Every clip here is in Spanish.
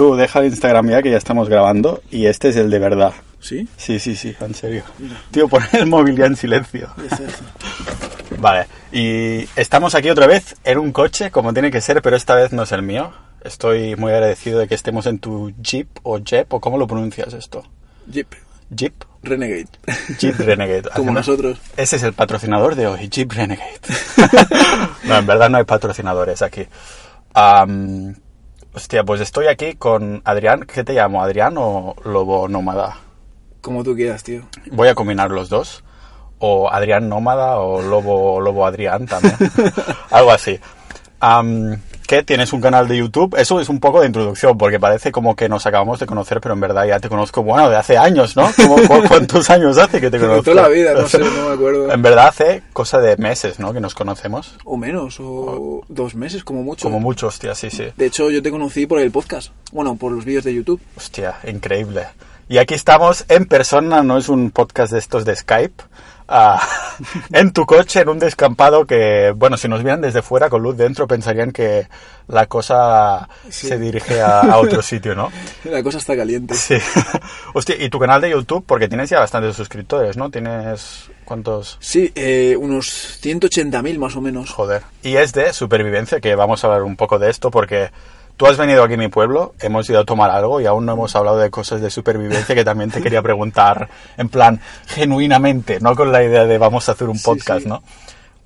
Tú deja el Instagram ya que ya estamos grabando y este es el de verdad. ¿Sí? Sí, sí, sí, en serio. Tío, pon el móvil ya en silencio. Es eso. Vale, y estamos aquí otra vez en un coche, como tiene que ser, pero esta vez no es el mío. Estoy muy agradecido de que estemos en tu Jeep o Jeep, o cómo lo pronuncias esto. Jeep. Jeep. Renegade. Jeep Renegade. Como nosotros. Ese es el patrocinador de hoy, Jeep Renegade. no, en verdad no hay patrocinadores aquí. Hostia, pues estoy aquí con Adrián. ¿Qué te llamo, Adrián o Lobo Nómada? Como tú quieras, tío. Voy a combinar los dos. O Adrián Nómada o Lobo, Lobo Adrián también. Algo así. ¿Tienes un canal de YouTube? Eso es un poco de introducción, porque parece como que nos acabamos de conocer, pero en verdad ya te conozco, bueno, de hace años, ¿no? Como, ¿cu- ¿Cuántos años hace que te conozco? toda la vida, no sé, no me acuerdo. En verdad hace cosa de meses, ¿no? Que nos conocemos. O menos, o dos meses, como mucho. Como mucho, hostia, sí, sí. De hecho, yo te conocí por el podcast. Bueno, por los vídeos de YouTube. Hostia, increíble. Y aquí estamos en persona, no es un podcast de estos de Skype. Ah, en tu coche, en un descampado que, bueno, si nos vieran desde fuera con luz dentro pensarían que la cosa Sí. se dirige a, a otro sitio, ¿no? La cosa está caliente. Sí. Hostia, y tu canal de YouTube, porque tienes ya bastantes suscriptores, ¿no? Tienes... ¿Cuántos? Sí, eh, unos 180.000 más o menos. Joder. Y es de supervivencia, que vamos a hablar un poco de esto porque tú has venido aquí a mi pueblo, hemos ido a tomar algo y aún no hemos hablado de cosas de supervivencia que también te quería preguntar en plan genuinamente, no con la idea de vamos a hacer un Sí, podcast, sí. ¿no?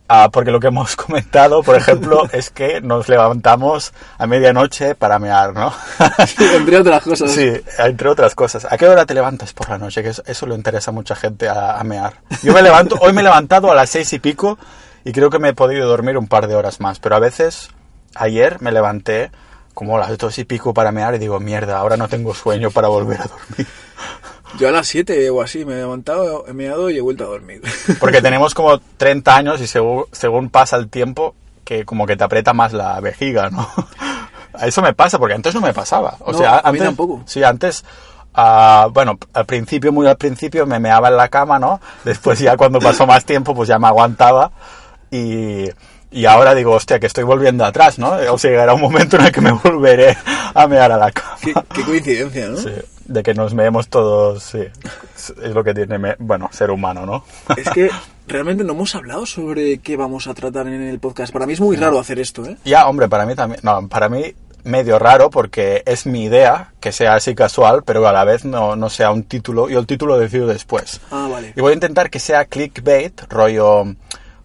Ah, porque lo que hemos comentado, por ejemplo, es que nos levantamos a medianoche para mear, ¿no? Entre otras cosas. Sí, entre otras cosas. ¿A qué hora te levantas por la noche? Que eso, eso le interesa a mucha gente a, a mear. Yo me levanto, hoy me he levantado a las seis y pico y creo que me he podido dormir un par de horas más. Pero a veces, ayer me levanté como a las dos y pico para mear y digo, mierda, ahora no tengo sueño para volver a dormir. Yo a las 7 o así me he levantado, he meado y he vuelto a dormir. Porque tenemos como 30 años y según, según pasa el tiempo, que como que te aprieta más la vejiga, ¿no? Eso me pasa, porque antes no me pasaba. O No, sea, a mí antes, tampoco. Sí, antes, ah, bueno, al principio, muy al principio, me meaba en la cama, ¿no? Después ya cuando pasó más tiempo, pues ya me aguantaba. Y, y ahora digo, hostia, que estoy volviendo atrás, ¿no? O sea, llegará un momento en el que me volveré a mear a la cama. qué, qué coincidencia, ¿no? Sí, de que nos meemos todos, sí. Es lo que tiene, bueno, ser humano, ¿no? Es que realmente no hemos hablado sobre qué vamos a tratar en el podcast. Para mí es muy raro hacer esto, ¿eh? Ya, hombre, para mí también. No, para mí medio raro porque es mi idea que sea así casual, pero a la vez no, no sea un título. Yo el título lo decido después. Ah, vale. Y voy a intentar que sea clickbait, rollo.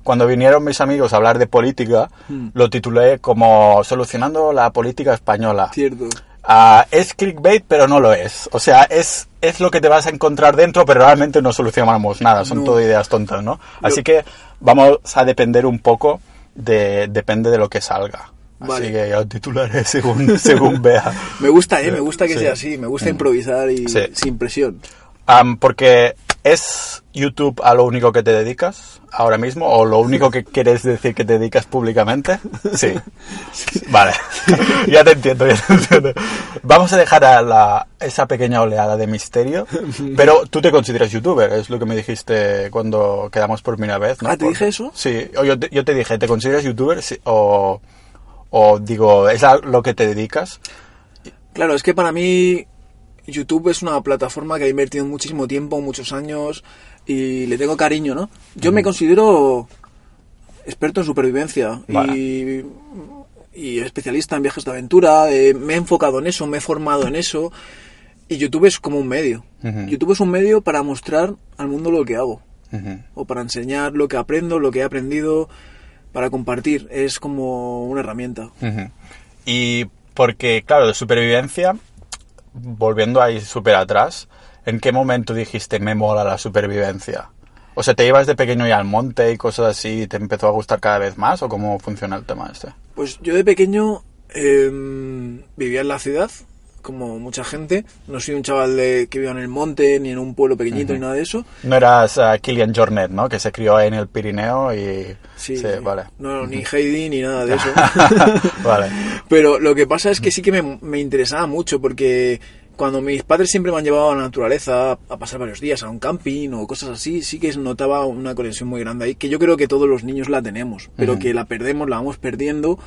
Cuando vinieron mis amigos a hablar de política, Hmm. lo titulé como Solucionando la política española. Cierto. Ah, es clickbait, pero no lo es. O sea, es, es lo que te vas a encontrar dentro, pero realmente no solucionamos nada. Son No. todo ideas tontas, ¿no? Así Lo- que vamos a depender un poco de... Depende de lo que salga. Así Vale. que yo titularé según, según vea. Me gusta, ¿eh? Me gusta que Sí. sea así. Me gusta improvisar y Sí. sin presión. Am, porque ¿es YouTube a lo único que te dedicas ahora mismo? ¿O lo único que quieres decir que te dedicas públicamente? Sí. Vale. ya te entiendo, ya te entiendo. Vamos a dejar a la, esa pequeña oleada de misterio. Pero tú te consideras youtuber, es lo que me dijiste cuando quedamos por primera vez, ¿no? Ah, ¿te Por- dije eso? Sí, o yo te, yo te dije, ¿te consideras youtuber? Sí, o, o digo, ¿es a lo que te dedicas? Claro, es que para mí YouTube es una plataforma que ha invertido muchísimo tiempo, muchos años y le tengo cariño, ¿no? Yo me considero experto en supervivencia Vale. y, y especialista en viajes de aventura. eh, me he enfocado en eso, me he formado en eso y YouTube es como un medio. YouTube es un medio para mostrar al mundo lo que hago o para enseñar lo que aprendo, lo que he aprendido, para compartir. Es como una herramienta. Y porque, claro, de supervivencia, volviendo ahí súper atrás, ¿en qué momento dijiste me mola la supervivencia? O sea, ¿te ibas de pequeño ya al monte y cosas así y te empezó a gustar cada vez más? ¿O cómo funciona el tema este? Pues yo de pequeño em, vivía en la ciudad, como mucha gente. No soy un chaval de, que viva en el monte, ni en un pueblo pequeñito, ni nada de eso. No eras ah, Kilian Jornet, ¿no? Que se crió en el Pirineo y... Sí, vale. No, ni Heidi, ni nada de eso. vale. Pero lo que pasa es que sí que me, me interesaba mucho, porque cuando mis padres siempre me han llevado a la naturaleza a pasar varios días a un camping o cosas así, sí que notaba una conexión muy grande ahí, que yo creo que todos los niños la tenemos, pero Ujú. que la perdemos, la vamos perdiendo.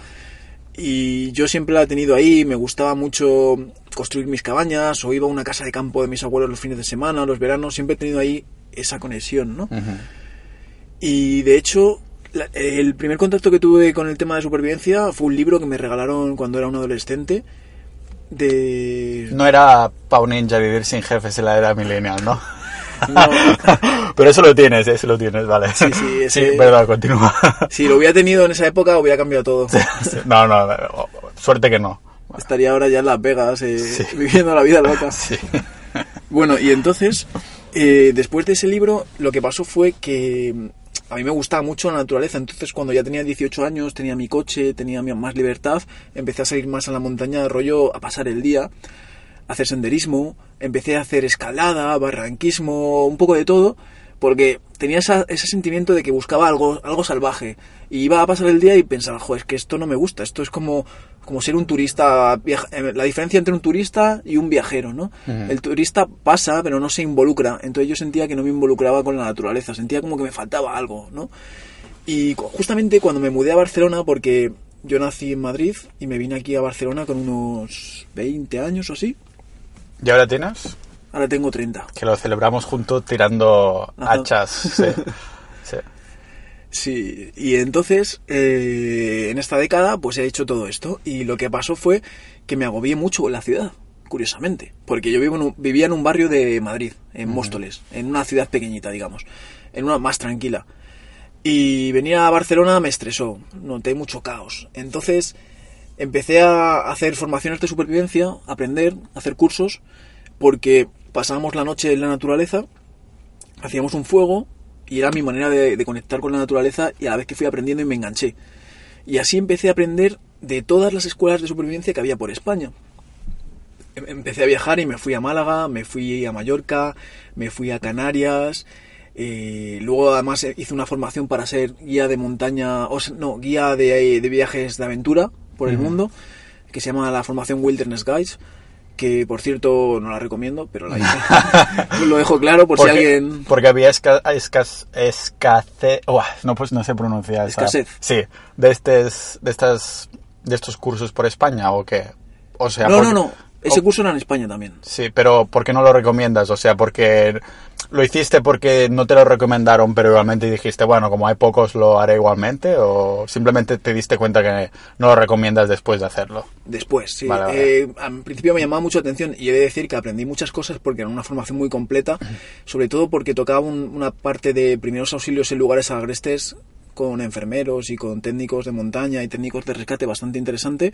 Y yo siempre la he tenido ahí, me gustaba mucho construir mis cabañas o iba a una casa de campo de mis abuelos los fines de semana, los veranos, siempre he tenido ahí esa conexión, ¿no? Ujú. Y de hecho, la- el primer contacto que tuve con el tema de supervivencia fue un libro que me regalaron cuando era un adolescente. De. No era Pau Ninja vivir sin jefes en la era millennial, ¿no? No. Pero eso lo tienes, eso lo tienes, vale. Sí, sí, ese- Sí, verdad, continúa. Si lo hubiera tenido en esa época, hubiera cambiado todo. Sí, No, no, no, suerte que no. Estaría ahora ya en Las Vegas, eh, Sí. viviendo la vida loca. Sí. Bueno, y entonces, eh, después de ese libro, lo que pasó fue que mm, a mí me gustaba mucho la naturaleza. Entonces, cuando ya tenía 18 años, tenía mi coche, tenía más libertad, empecé a salir más a la montaña de rollo, a pasar el día, hacer senderismo, empecé a hacer escalada, barranquismo, un poco de todo, porque tenía esa- ese sentimiento de que buscaba algo, algo salvaje. Y iba a pasar el día y pensaba, joder, es que esto no me gusta, esto es como, como ser un turista, viaja- eh, la diferencia entre un turista y un viajero, ¿no? Ujú. El turista pasa, pero no se involucra, entonces yo sentía que no me involucraba con la naturaleza, sentía como que me faltaba algo, ¿no? Y justamente cuando me mudé a Barcelona, porque yo nací en Madrid y me vine aquí a Barcelona con unos 20 años o así, ¿Y ahora tienes? ahora tengo 30. Que lo celebramos juntos tirando Ajá. hachas. Sí. Sí. Sí, y entonces eh, en esta década pues he hecho todo esto y lo que pasó fue que me agobié mucho en la ciudad, curiosamente, porque yo vivo en un- vivía en un barrio de Madrid, en Móstoles, en una ciudad pequeñita, digamos, en una más tranquila. Y venir a Barcelona me estresó, noté mucho caos. Entonces empecé a hacer formaciones de supervivencia, aprender, hacer cursos, porque pasábamos la noche en la naturaleza, hacíamos un fuego y era mi manera de, conectar con la naturaleza y a la vez que fui aprendiendo y me enganché. Y así empecé a aprender de todas las escuelas de supervivencia que había por España. Em- Empecé a viajar y me fui a Málaga, me fui a Mallorca, me fui a Canarias. eh, luego además hice una formación para ser guía de montaña, o s- no, guía de, de viajes de aventura por el mundo, que se llama la formación Wilderness Guides, que por cierto no la recomiendo, pero la hice. Lo dejo claro por si alguien... porque había esca, escas, escasez, no pues no sé pronunciar Escasez. sí de estes, de estas de estos cursos por España o qué o sea No, porque- no, no. Ese curso era en España también. sí pero ¿por qué no lo recomiendas? o sea porque lo hiciste porque no te lo recomendaron pero igualmente dijiste bueno como hay pocos lo haré igualmente o simplemente te diste cuenta que no lo recomiendas después de hacerlo Después, sí. Vale, vale. Eh, al principio me llamaba mucho la atención y he de decir que aprendí muchas cosas porque era una formación muy completa, sobre todo porque tocaba un- una parte de primeros auxilios en lugares agrestes con enfermeros y con técnicos de montaña y técnicos de rescate bastante interesante.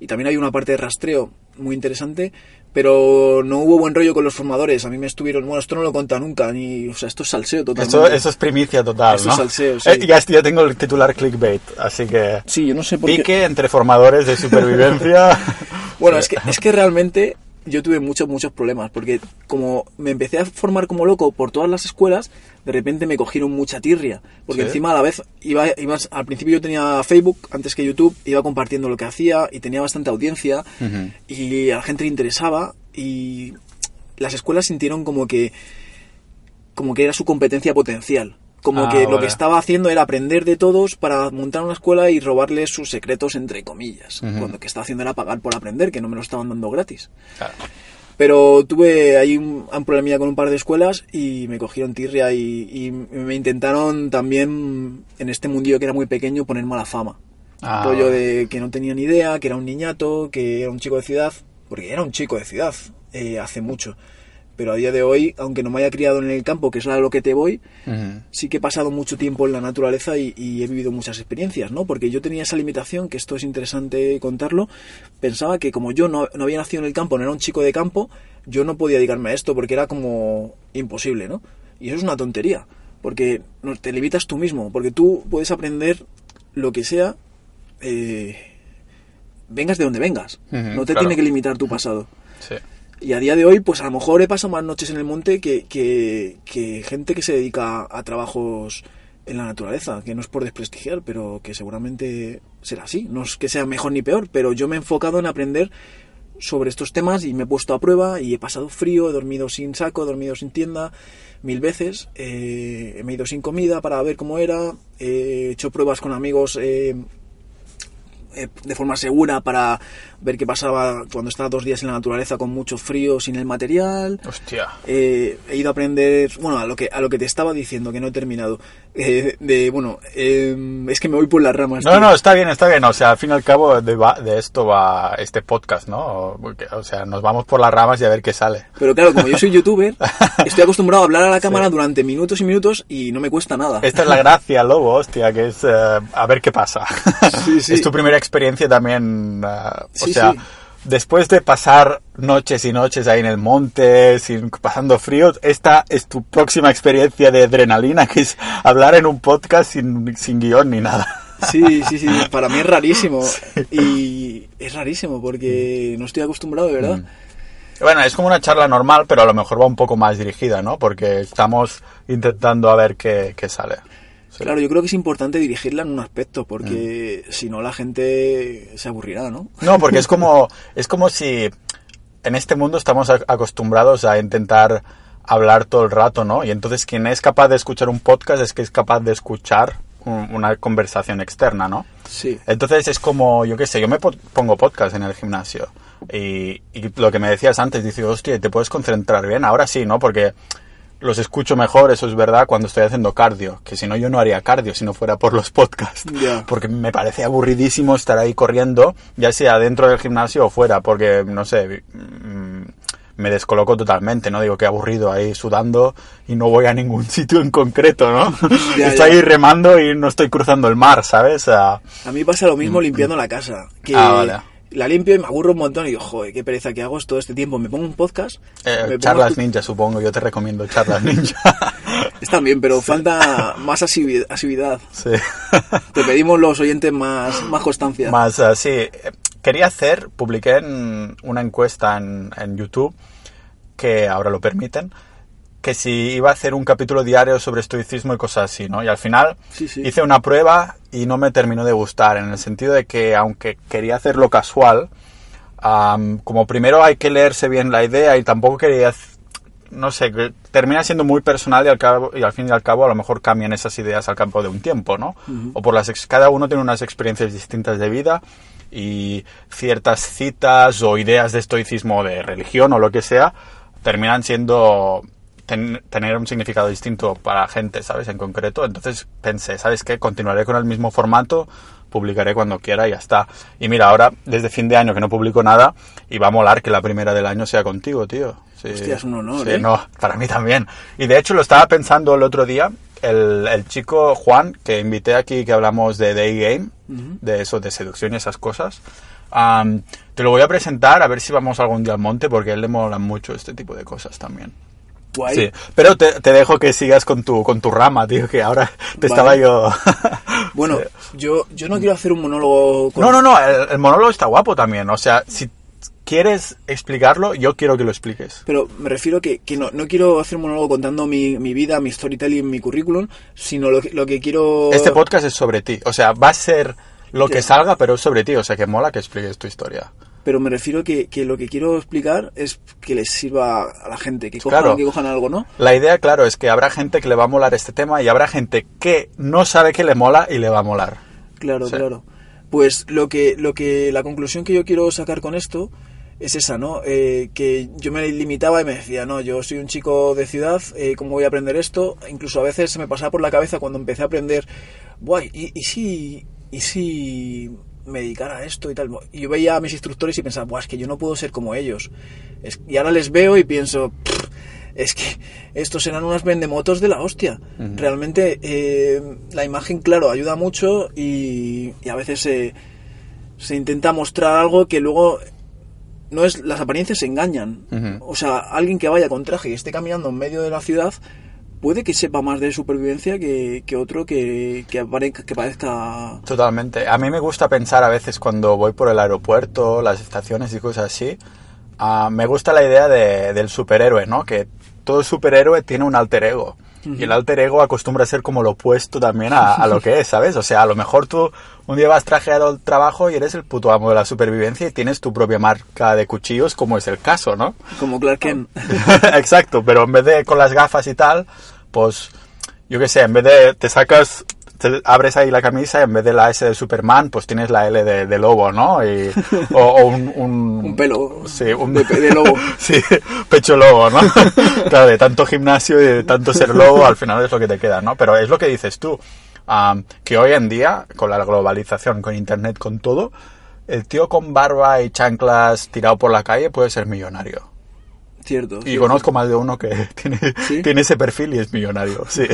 Y también hay una parte de rastreo muy interesante, pero no hubo buen rollo con los formadores. A mí me estuvieron, bueno, esto no lo he contado nunca, ni, o sea, esto es salseo totalmente. eso, eso es primicia total Eso ¿no? es salseo, sí. Eh, ya, ya tengo el titular clickbait así que Sí, yo no sé por qué. pique entre formadores de supervivencia Bueno, es que, es que realmente yo tuve muchos, muchos problemas, porque como me empecé a formar como loco por todas las escuelas, de repente me cogieron mucha tirria, porque Sí. encima a la vez iba, ibas- al principio yo tenía Facebook antes que YouTube, iba compartiendo lo que hacía y tenía bastante audiencia y a la gente le interesaba y las escuelas sintieron como que como que era su competencia potencial. Como Ah, que lo que estaba haciendo era aprender de todos para montar una escuela y robarles sus secretos entre comillas. Cuando lo que estaba haciendo era pagar por aprender, que no me lo estaban dando gratis. Claro. Pero tuve ahí un, un problemilla con un par de escuelas y me cogieron tirria y, y me intentaron también, en este mundillo que era muy pequeño, poner mala fama. Ah, rollo de que no tenía ni idea, que era un niñato, que era un chico de ciudad, porque era un chico de ciudad eh, hace mucho. Pero a día de hoy, aunque no me haya criado en el campo, que es a lo que te voy, sí que he pasado mucho tiempo en la naturaleza y, y he vivido muchas experiencias, ¿no? Porque yo tenía esa limitación, que esto es interesante contarlo, pensaba que como yo no, no había nacido en el campo, no era un chico de campo, yo no podía dedicarme a esto porque era como imposible, ¿no? Y eso es una tontería, porque no, te limitas tú mismo, porque tú puedes aprender lo que sea, eh, vengas de donde vengas, no te claro. tiene que limitar tu pasado. Sí. Y a día de hoy, pues a lo mejor he pasado más noches en el monte que, que, gente que se dedica a trabajos en la naturaleza, que no es por desprestigiar, pero que seguramente será así. No es que sea mejor ni peor, pero yo me he enfocado en aprender sobre estos temas y me he puesto a prueba y he pasado frío, he dormido sin saco, he dormido sin tienda mil veces, eh, he ido sin comida para ver cómo era, he hecho pruebas con amigos eh, eh, de forma segura para ver qué pasaba cuando estaba dos días en la naturaleza con mucho frío sin el material. Hostia. Eh, he ido a aprender, bueno, a lo que a lo que te estaba diciendo, que no he terminado. Eh, de, bueno, eh, es que me voy por las ramas. No, tío. no, está bien, está bien. O sea, al fin y al cabo de, va- de esto va este podcast, ¿no? Porque, O sea, nos vamos por las ramas y a ver qué sale. Pero claro, como yo soy youtuber, estoy acostumbrado a hablar a la cámara durante minutos y minutos y no me cuesta nada. Esta es la gracia, Lobo, hostia, que es eh, a ver qué pasa. Sí, sí. Es tu primera experiencia también, eh, o sea. Después de pasar noches y noches ahí en el monte, sin, pasando frío, esta es tu próxima experiencia de adrenalina, que es hablar en un podcast sin, sin guion ni nada. Sí, sí, sí, para mí es rarísimo. Y es rarísimo porque no estoy acostumbrado, de verdad. Bueno, es como una charla normal, pero a lo mejor va un poco más dirigida, ¿no? Porque estamos intentando a ver qué, qué sale. Sí. Claro, yo creo que es importante dirigirla en un aspecto porque Mm. si no la gente se aburrirá, ¿no? No, porque es como, es como si en este mundo estamos acostumbrados a intentar hablar todo el rato, ¿no? Y entonces quien es capaz de escuchar un podcast es que es capaz de escuchar un- una conversación externa, ¿no? Sí. Entonces es como, yo qué sé, yo me po- pongo podcast en el gimnasio y, y lo que me decías antes, dices, hostia, ¿te puedes concentrar bien? Ahora sí, ¿no? Porque los escucho mejor, eso es verdad, cuando estoy haciendo cardio, que si no yo no haría cardio si no fuera por los podcasts. Porque me parece aburridísimo estar ahí corriendo, ya sea dentro del gimnasio o fuera, porque, no sé, mm, me descoloco totalmente, ¿no? Digo, qué aburrido ahí sudando y no voy a ningún sitio en concreto, ¿no? Estoy ahí remando y no estoy cruzando el mar, ¿sabes? Ah, A mí pasa lo mismo limpiando la casa. Que Mm, Ah, vale. La limpio y me aburro un montón y digo, joder, qué pereza que hago todo este tiempo. Me pongo un podcast. Eh, pongo charlas ninja, supongo. Yo te recomiendo charlas ninja. Están bien, pero falta más asividad. sí. Te pedimos los oyentes más, más constancia. Más, eh, sí. Eh, Quería hacer, publiqué en una encuesta en, en YouTube, que ahora lo permiten, que si iba a hacer un capítulo diario sobre estoicismo y cosas así, ¿no? Y al final Sí, sí. hice una prueba y no me terminó de gustar, en el sentido de que aunque quería hacerlo casual, am, como primero hay que leerse bien la idea y tampoco quería no sé, que termina siendo muy personal y al, cabo, y al fin y al cabo a lo mejor cambian esas ideas al campo de un tiempo, ¿no? O por las cada uno tiene unas experiencias distintas de vida y ciertas citas o ideas de estoicismo o de religión o lo que sea terminan siendo ten- tener un significado distinto para gente, ¿sabes? En concreto. Entonces pensé, ¿sabes qué? Continuaré con el mismo formato, publicaré cuando quiera y ya está. Y mira, ahora desde fin de año que no publico nada y va a molar que la primera del año sea contigo, tío. Sí. Hostia, es un honor, Sí, ¿eh? no, para mí también. Y de hecho lo estaba pensando el otro día, el, el chico Juan, que invité aquí, que hablamos de Day Game, de eso, de seducción y esas cosas. am, te lo voy a presentar a ver si vamos algún día al monte, porque a él le molan mucho este tipo de cosas también. Guay. Sí, pero te, te dejo que sigas con tu, con tu rama, tío, que ahora te Vale. estaba yo... Bueno, Sí. yo, yo no quiero hacer un monólogo con... No, no, no, el, el monólogo está guapo también, o sea, si quieres explicarlo, yo quiero que lo expliques. Pero me refiero que, que no, no quiero hacer un monólogo contando mi, mi vida, mi storytelling, mi currículum, sino lo que, lo que quiero... Este podcast es sobre ti, o sea, va a ser lo que salga, pero es sobre ti, o sea, que mola que expliques tu historia. Pero me refiero que, que lo que quiero explicar es que les sirva a la gente, que cojan, Claro. que cojan algo, ¿no? La idea, claro, es que habrá gente que le va a molar este tema y habrá gente que no sabe que le mola y le va a molar. Claro, Sí. claro. Pues lo que, lo que, la conclusión que yo quiero sacar con esto es esa, ¿no? Eh, que yo me limitaba y me decía, no, yo soy un chico de ciudad, eh, ¿cómo voy a aprender esto? Incluso a veces se me pasaba por la cabeza cuando empecé a aprender, guay, ¿y, y si, y si me dedicara a esto y tal? Y yo veía a mis instructores y pensaba, Buah, es que yo no puedo ser como ellos. Es- y ahora les veo y pienso, "Pff, es que estos eran unas vendemotos de la hostia. Realmente eh, la imagen, claro, ayuda mucho y, y a veces se, se intenta mostrar algo que luego no es las apariencias se engañan. O sea, alguien que vaya con traje y esté caminando en medio de la ciudad puede que sepa más de supervivencia que, que otro que, que, parezca... Totalmente. A mí me gusta pensar a veces cuando voy por el aeropuerto, las estaciones y cosas así, ah, me gusta la idea de- del superhéroe, ¿no? Que todo superhéroe tiene un alter ego. Y el alter ego acostumbra a ser como lo opuesto también a, a lo que es, ¿sabes? O sea, a lo mejor tú un día vas trajeado al trabajo y eres el puto amo de la supervivencia y tienes tu propia marca de cuchillos, como es el caso, ¿no? Como Clark Kent. Exacto, pero en vez de con las gafas y tal, pues yo qué sé, en vez de te sacas te abres ahí la camisa y en vez de la S de Superman, pues tienes la L de, de lobo, ¿no? Y, o, o un, un, Un pelo. Sí, un De, de lobo. sí, pecho lobo, ¿no? claro, de tanto gimnasio y de tanto ser lobo, al final es lo que te queda, ¿no? Pero es lo que dices tú, am, que hoy en día, con la globalización, con internet, con todo, el tío con barba y chanclas tirado por la calle puede ser millonario. Cierto. Y cierto. conozco más de uno que tiene, ¿Sí? tiene ese perfil y es millonario, sí.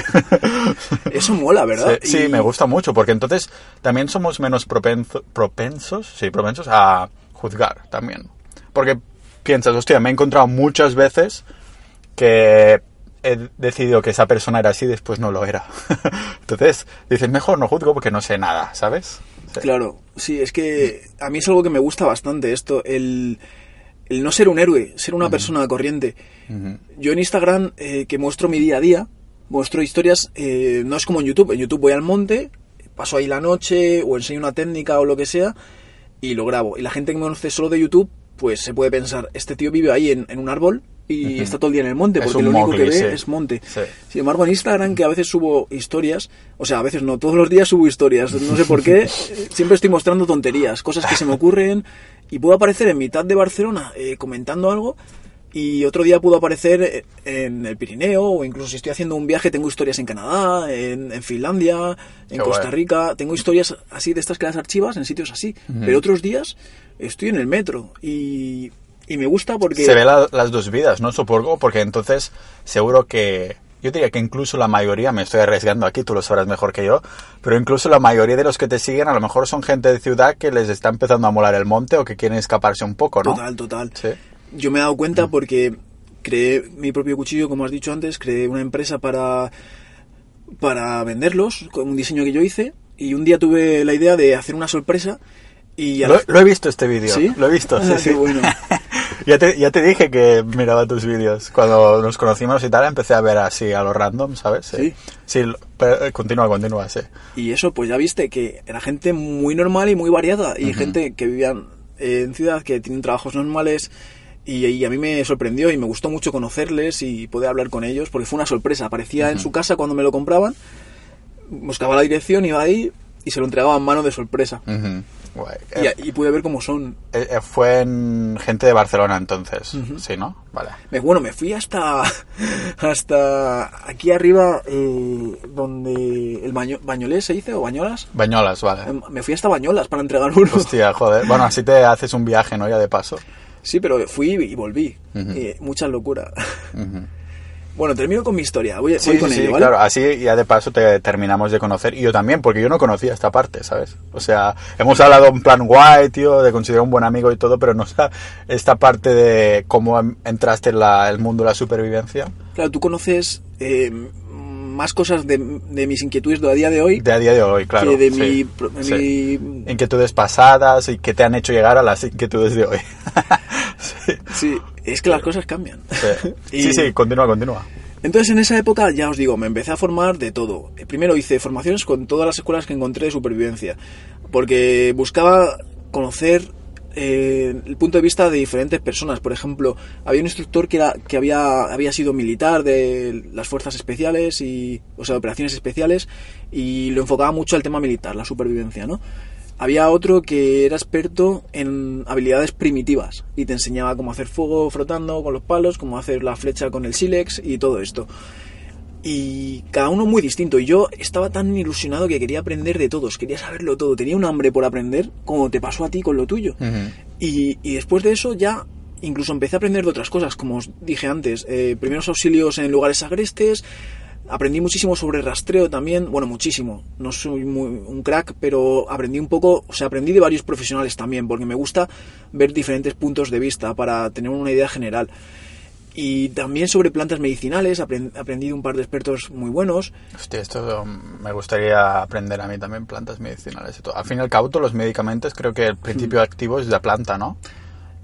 Eso mola, ¿verdad? Sí, me gusta mucho, porque entonces también somos menos propenso- propensos, sí, propensos a juzgar también. Porque piensas, hostia, me he encontrado muchas veces que he decidido que esa persona era así y después no lo era. entonces dices, mejor no juzgo porque no sé nada, ¿sabes? Sí. Claro, sí, es que a mí es algo que me gusta bastante esto, el, el no ser un héroe, ser una persona corriente. Yo en Instagram, eh, que muestro mi día a día, muestro historias, eh, no es como en YouTube. En YouTube voy al monte, paso ahí la noche, o enseño una técnica o lo que sea, y lo grabo. Y la gente que me conoce solo de YouTube, pues se puede pensar, este tío vive ahí en, en un árbol y está todo el día en el monte, porque lo único que ve sí. es monte. Sí. Sin embargo, en Instagram, que a veces subo historias, o sea, a veces no, todos los días subo historias, no sé por qué, siempre estoy mostrando tonterías, cosas que se me ocurren, y puedo aparecer en mitad de Barcelona eh, comentando algo, y otro día puedo aparecer eh, en el Pirineo, o incluso si estoy haciendo un viaje, tengo historias en Canadá, en, en Finlandia, en Qué Costa guay. Rica, tengo historias así de estas que las archivas en sitios así, pero otros días estoy en el metro, y, y me gusta porque... Se ve la- las dos vidas, ¿no? Supongo, porque entonces seguro que... Yo diría que incluso la mayoría, me estoy arriesgando aquí, tú lo sabrás mejor que yo, pero incluso la mayoría de los que te siguen a lo mejor son gente de ciudad que les está empezando a molar el monte o que quieren escaparse un poco, ¿no? Total, total. Sí. Yo me he dado cuenta porque creé mi propio cuchillo, como has dicho antes, creé una empresa para, para venderlos, con un diseño que yo hice, y un día tuve la idea de hacer una sorpresa y... Lo, la- lo he visto este vídeo. ¿Sí? Lo he visto, sí, Ah, sí. qué bueno. ya, te, ya te dije que miraba tus vídeos. Cuando nos conocimos y tal, empecé a ver así a lo random, ¿sabes? Sí. Sí, lo- pero, eh, continúa, continúa, sí. Y eso, pues ya viste que era gente muy normal y muy variada, y gente que vivían en ciudad, que tienen trabajos normales, y, y a mí me sorprendió y me gustó mucho conocerles y poder hablar con ellos, porque fue una sorpresa. Aparecía en su casa cuando me lo compraban, buscaba la dirección, iba ahí y se lo entregaba en mano de sorpresa. Ujú. Guay. Y, Eh, y pude ver cómo son. eh, eh, fue en gente de Barcelona entonces, sí, ¿no? Vale. Me- bueno, me fui hasta hasta aquí arriba, eh, donde el Baño- Bañolés se dice, o Bañolas. Bañolas, vale. Eh, Me fui hasta Bañolas para entregar uno. Hostia, joder. Bueno, así te haces un viaje, ¿no? Ya de paso. Sí, pero fui y volví. Ujú. Eh, mucha locura. Ujú. Bueno, termino con mi historia. Voy, Sí, voy con sí, ello, ¿vale? claro. Así ya de paso te terminamos de conocer. Y yo también, porque yo no conocía esta parte, ¿sabes? O sea, hemos hablado en plan guay, tío, de considerar un buen amigo y todo, pero no está esta parte de cómo entraste en la- el mundo de la supervivencia. Claro, tú conoces eh, más cosas de, de mis inquietudes de a día de hoy De a día de hoy, claro. que de sí, mi, sí. Inquietudes pasadas y que te han hecho llegar a las inquietudes de hoy. sí, Sí, es que las cosas cambian. sí. Y- sí, sí, continúa, continúa. Entonces en esa época, ya os digo, me empecé a formar de todo. Primero hice formaciones con todas las escuelas que encontré de supervivencia, porque buscaba conocer eh, el punto de vista de diferentes personas. Por ejemplo, había un instructor que, era, que había, había sido militar de las fuerzas especiales, y, o sea, operaciones especiales, y lo enfocaba mucho al tema militar, la supervivencia, ¿no? Había otro que era experto en habilidades primitivas y te enseñaba cómo hacer fuego frotando con los palos, cómo hacer la flecha con el sílex y todo esto. Y cada uno muy distinto. Y yo estaba tan ilusionado que quería aprender de todos, quería saberlo todo. Tenía un hambre por aprender, como te pasó a ti con lo tuyo. Y, y después de eso ya incluso empecé a aprender de otras cosas, como os dije antes, eh, primeros auxilios en lugares agrestes, aprendí muchísimo sobre rastreo también, bueno, muchísimo, no soy muy, un crack, pero aprendí un poco, o sea, aprendí de varios profesionales también, porque me gusta ver diferentes puntos de vista para tener una idea general. Y también sobre plantas medicinales, aprend- aprendí un par de expertos muy buenos. Hostia, esto me gustaría aprender a mí también, plantas medicinales y todo. Al fin y al cabo, todos los medicamentos, creo que el principio activo es la planta, ¿no?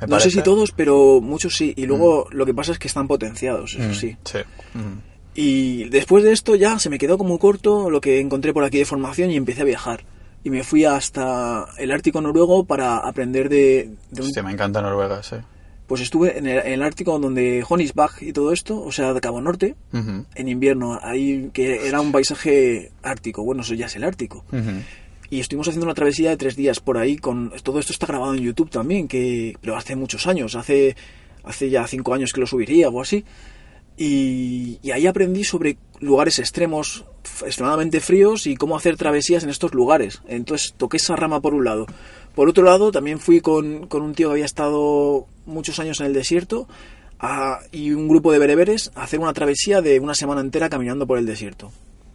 Me Mm. No sé parece. si todos, pero muchos sí. Y luego lo que pasa es que están potenciados, eso Mm, sí. Sí. Mm. Y después de esto ya se me quedó como corto lo que encontré por aquí de formación y empecé a viajar. Y me fui hasta el Ártico noruego para aprender de, de un- Hostia, me encanta Noruega, sí. Pues estuve en el, en el Ártico donde Honisbach y todo esto, o sea, de Cabo Norte, en invierno, ahí que era un paisaje ártico, bueno, eso ya es el Ártico. Y estuvimos haciendo una travesía de tres días por ahí, con todo esto está grabado en YouTube también, que pero hace muchos años, hace, hace ya cinco años que lo subiría o así. Y, y ahí aprendí sobre lugares extremos, extremadamente fríos y cómo hacer travesías en estos lugares. Entonces toqué esa rama por un lado. Por otro lado, también fui con, con un tío que había estado muchos años en el desierto a- y un grupo de bereberes a hacer una travesía de una semana entera caminando por el desierto.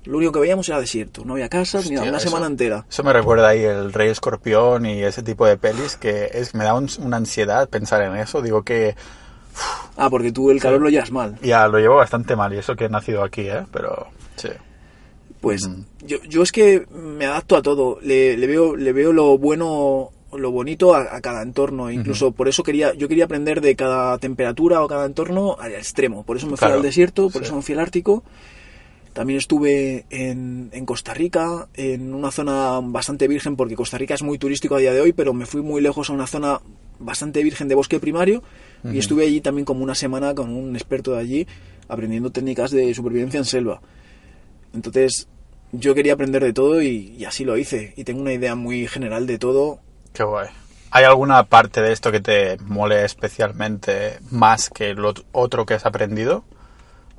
Lo único que veíamos era desierto, no había casas ni nada, Hostia, una eso- semana entera. Eso me recuerda ahí el Rey Escorpión y ese tipo de pelis que es me da un- una ansiedad pensar en eso. Digo que Ah, porque tú el calor lo llevas mal. ya lo llevo bastante mal y eso que he nacido aquí, ¿eh? Pero sí. Pues yo, yo es que me adapto a todo. Le, le veo, le veo lo bueno, lo bonito a, a cada entorno. Incluso por eso quería, yo quería aprender de cada temperatura o cada entorno al extremo. Por eso me fui Claro, al desierto, por sí. eso me fui al Ártico. También estuve en, en Costa Rica, en una zona bastante virgen, porque Costa Rica es muy turístico a día de hoy, pero me fui muy lejos a una zona bastante virgen de bosque primario y estuve allí también como una semana con un experto de allí aprendiendo técnicas de supervivencia en selva. Entonces yo quería aprender de todo y, y así lo hice. Y tengo una idea muy general de todo. Qué guay. ¿Hay alguna parte de esto que te mole especialmente más que lo otro que has aprendido?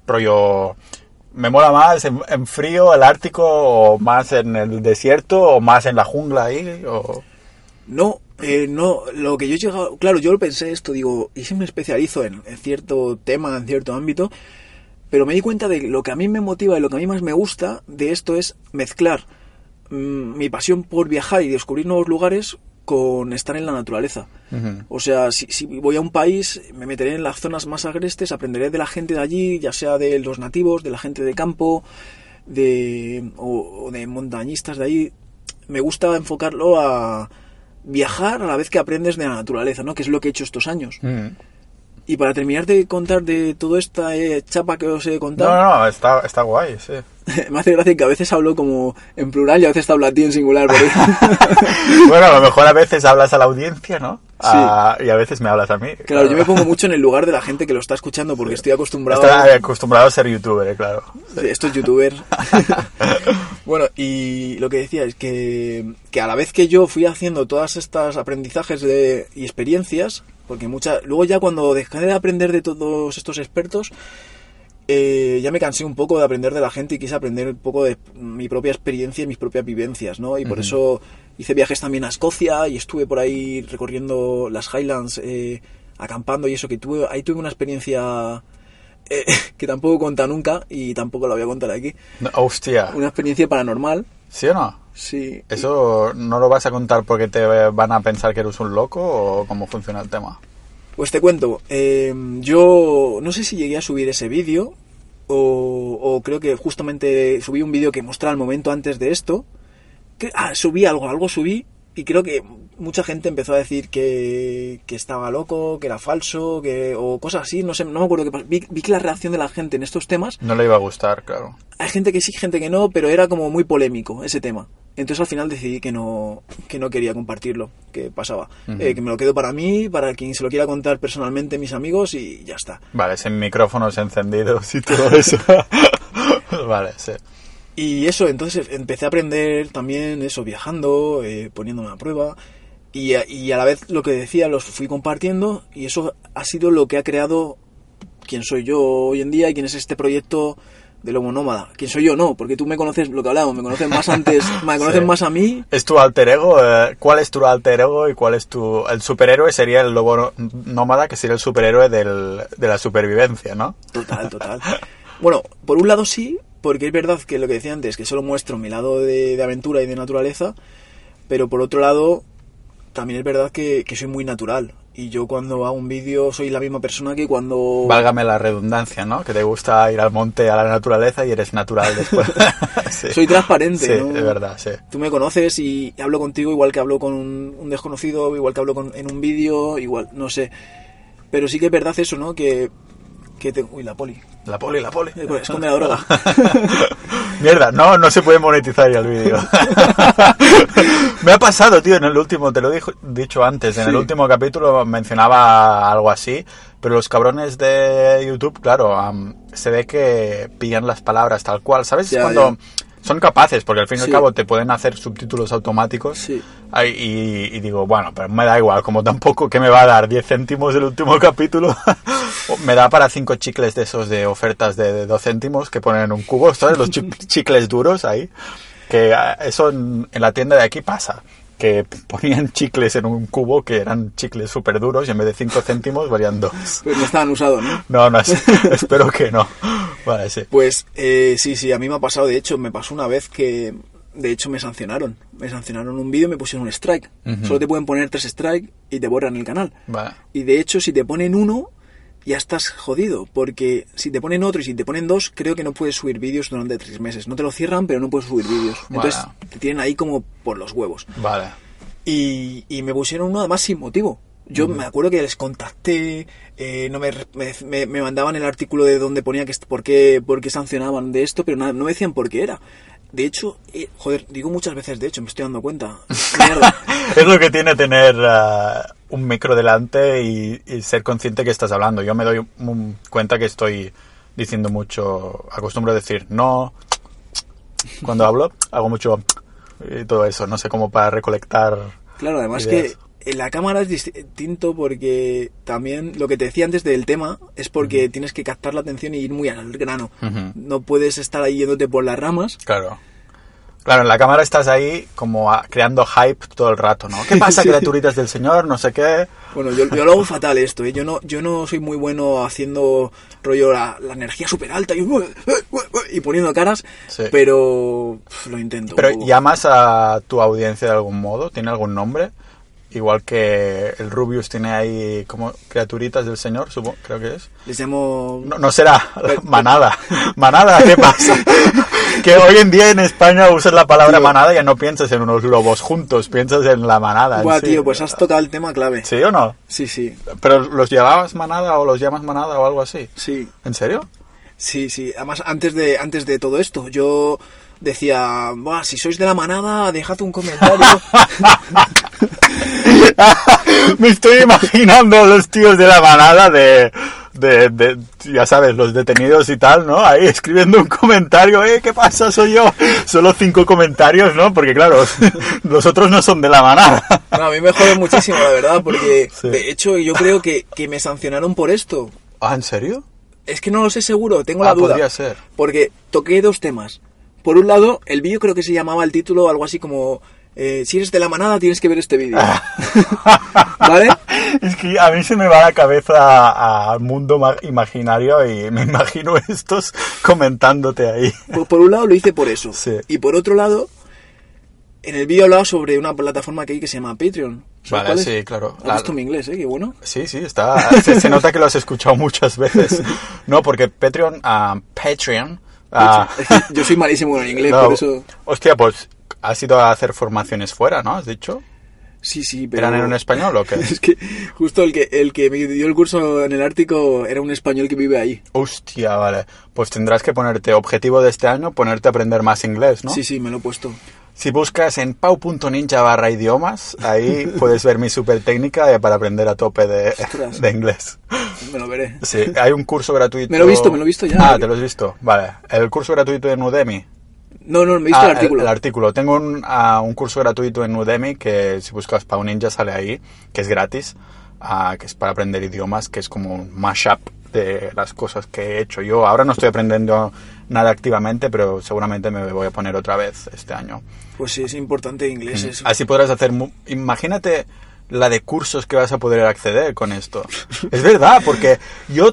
Rollo, ¿me mola más en, en frío, el Ártico, o más en el desierto, o más en la jungla ahí? O... No, eh, no, lo que yo he llegado, claro, yo lo pensé esto, digo, y si me especializo en, en cierto tema, en cierto ámbito, pero me di cuenta de lo que a mí me motiva y lo que a mí más me gusta de esto es mezclar mm, mi pasión por viajar y descubrir nuevos lugares con estar en la naturaleza. O sea, si, si voy a un país, me meteré en las zonas más agrestes, aprenderé de la gente de allí, ya sea de los nativos, de la gente de campo, de, o, o de montañistas de ahí. Me gusta enfocarlo a viajar a la vez que aprendes de la naturaleza, ¿no? Que es lo que he hecho estos años. Y para terminar de contar de toda esta eh, chapa que os he contado, no, no, está, está guay, sí. me hace gracia que a veces hablo como en plural y a veces hablo a ti en singular. Bueno, a lo mejor a veces hablas a la audiencia, ¿no? A- y a veces me hablas a mí. claro, yo me pongo mucho en el lugar de la gente que lo está escuchando porque estoy acostumbrado Está acostumbrado a ser youtuber, eh, claro. Sí, Esto es youtuber. bueno, y lo que decía es que, que a la vez que yo fui haciendo todas estas aprendizajes de, y experiencias, porque muchas luego ya cuando dejé de aprender de todos estos expertos, eh, ya me cansé un poco de aprender de la gente y quise aprender un poco de mi propia experiencia y mis propias vivencias, ¿no? Y por eso hice viajes también a Escocia y estuve por ahí recorriendo las Highlands, eh, acampando y eso, que tuve, ahí tuve una experiencia eh, que tampoco cuenta nunca y tampoco la voy a contar aquí. No, hostia, Una experiencia paranormal, ¿sí o no? Sí. ¿Eso no lo vas a contar porque te van a pensar que eres un loco o cómo funciona el tema? Pues te cuento, eh, yo no sé si llegué a subir ese vídeo o, o creo que justamente subí un vídeo que mostraba el momento antes de esto. Que, ah, subí algo, algo subí y creo que mucha gente empezó a decir que, que estaba loco, que era falso, que o cosas así, no sé, no me acuerdo qué pasó. Vi, vi que la reacción de la gente en estos temas, No le iba a gustar, claro. hay gente que sí, gente que no, pero era como muy polémico ese tema. Entonces al final decidí que no, que no quería compartirlo, que pasaba. Ujú. Eh, que me lo quedo para mí, para quien se lo quiera contar personalmente, mis amigos, y ya está. Vale, sin micrófonos encendidos y todo eso. vale, sí. Y eso, entonces empecé a aprender también eso, viajando, eh, poniéndome a prueba. Y a, y a la vez lo que decía, los fui compartiendo. Y eso ha sido lo que ha creado quién soy yo hoy en día y quién es este proyecto del Homo Nómada. ¿Quién soy yo? No, porque tú me conoces, lo que hablamos, me conoces más antes, me conoces Sí. más a mí. ¿Es tu alter ego? Eh, ¿Cuál es tu alter ego y cuál es tu... El superhéroe sería el lobo nómada, que sería el superhéroe del, de la supervivencia, ¿no? Total, total. Bueno, por un lado sí, porque es verdad que lo que decía antes, que solo muestro mi lado de, de aventura y de naturaleza, pero por otro lado, también es verdad que, que soy muy natural. Y yo cuando hago un vídeo soy la misma persona que cuando... Válgame la redundancia, ¿no? Que te gusta ir al monte, a la naturaleza y eres natural después. Sí. Soy transparente, Sí, ¿no? es verdad, sí. Tú me conoces y hablo contigo igual que hablo con un, un desconocido, igual que hablo con- en un vídeo, igual, no sé. Pero sí que es verdad eso, ¿no? Que Que te... Uy, la poli. La poli, la poli. Eh, pues, Esconde la droga. Mierda, no, no se puede monetizar ya el vídeo. Me ha pasado, tío, en el último, te lo he dicho antes, en el último capítulo mencionaba algo así, pero los cabrones de YouTube, claro, am, se ve que pillan las palabras tal cual, ¿sabes? Ya, Cuando son capaces, porque al fin y al cabo te pueden hacer subtítulos automáticos. Sí. Y, y digo, bueno, pero me da igual, como tampoco que me va a dar 10 céntimos el último capítulo, me da para 5 chicles de esos de ofertas de, de 2 céntimos que ponen en un cubo, ¿sabes? Los chi- chicles duros ahí, que ah, eso en, en la tienda de aquí pasa, que ponían chicles en un cubo que eran chicles súper duros y en vez de 5 céntimos valían 2. Pues no estaban usados, ¿no? No, no, es- espero que no. Vale, sí. Pues eh, sí, sí, a mí me ha pasado. De hecho, me pasó una vez que, de hecho, me sancionaron. Me sancionaron un vídeo y me pusieron un strike. Ujú. Solo te pueden poner tres strikes y te borran el canal. Vale. Y de hecho, si te ponen uno, ya estás jodido. Porque si te ponen otro y si te ponen dos, creo que no puedes subir vídeos durante tres meses. No te lo cierran, pero no puedes subir vídeos. Entonces, Vale. te tienen ahí como por los huevos. Vale. Y, y me pusieron uno además sin motivo. Yo me acuerdo que les contacté, eh, no me, me, me- mandaban el artículo de donde ponía que por qué, por qué sancionaban de esto, pero nada, no me decían por qué era. De hecho, eh, joder, digo muchas veces de hecho, me estoy dando cuenta. Es lo que tiene tener ah, un micro delante y, y ser consciente que estás hablando. Yo me doy un- cuenta que estoy diciendo mucho, acostumbro a decir no. Cuando hablo, hago mucho y todo eso. No sé cómo para recolectar. Claro, además Ideas. que en la cámara es distinto porque también lo que te decía antes del tema es porque tienes que captar la atención y ir muy al grano. No puedes estar ahí yéndote por las ramas. Claro. Claro, en la cámara estás ahí como creando hype todo el rato, ¿no? ¿Qué pasa, Sí. criaturitas del Señor? No sé qué. Bueno, yo, yo lo hago fatal esto, ¿eh? Yo no, yo no soy muy bueno haciendo rollo la, la energía súper alta y, y poniendo caras, Sí. pero lo intento. Pero llamas a tu audiencia de algún modo, ¿tiene algún nombre? Igual que el Rubius tiene ahí como criaturitas del Señor, supongo, creo que es. Les llamo... No, no será manada. Manada, ¿qué pasa? que hoy en día en España usas la palabra Tío. manada y ya no piensas en unos lobos juntos, piensas en la manada. en Buah, sí. tío, pues has tocado el tema clave. ¿Sí o no? Sí, sí, ¿Pero los llamabas manada o los llamas manada o algo así? sí. ¿En serio? Sí, sí. Además, antes de, antes de todo esto, yo decía, Buah, si sois de la manada, dejad un comentario. Me estoy imaginando a los tíos de la manada de, de, de- ya sabes, los detenidos y tal, ¿no? Ahí escribiendo un comentario, eh, ¿qué pasa? Soy yo. Solo cinco comentarios, ¿no? Porque claro, los otros no son de la manada. No, a mí me jode muchísimo, la verdad, porque Sí. de hecho yo creo que, que me sancionaron por esto. Ah, ¿en serio? Es que no lo sé seguro, tengo Ah, la duda. podría ser. Porque toqué dos temas. Por un lado, el vídeo creo que se llamaba el título algo así como eh, si eres de la manada tienes que ver este vídeo. ¿Vale? Es que a mí se me va la cabeza al mundo ma- imaginario y me imagino estos comentándote ahí. Pues por un lado lo hice por eso. Sí. Y por otro lado, en el vídeo hablaba sobre una plataforma que hay que se llama Patreon. ¿Sabes Vale, es? sí, claro. Has La- visto mi inglés, ¿eh? Qué bueno. Sí, sí, está. Se, se nota que lo has escuchado muchas veces. No, porque Patreon, ah, Patreon, ah, yo soy malísimo en inglés, no, por eso... hostia, pues has ido a hacer formaciones fuera, ¿no? Has dicho. Sí, sí, pero... ¿Eran en un español o qué? Es que justo el que, el que me dio el curso en el Ártico era un español que vive ahí. Hostia, vale. Pues tendrás que ponerte objetivo de este año, ponerte a aprender más inglés, ¿no? Sí, sí, me lo he puesto. Si buscas en pau.ninja barra idiomas, ahí puedes ver mi super técnica para aprender a tope de, de inglés. Me lo veré. Sí, hay un curso gratuito. Me lo he visto, me lo he visto ya. Ah, te lo has visto. Vale. El curso gratuito en Udemy. No, no, me he visto Ah, el artículo. El, artículo. Tengo un, ah, un curso gratuito en Udemy que si buscas Pau Ninja sale ahí, que es gratis, ah, que es para aprender idiomas, que es como un mashup de las cosas que he hecho yo. Ahora no estoy aprendiendo nada activamente, pero seguramente me voy a poner otra vez este año. Pues sí, es importante inglés. eso. Así podrás hacer... mu- Imagínate la de cursos que vas a poder acceder con esto. Es verdad, porque yo,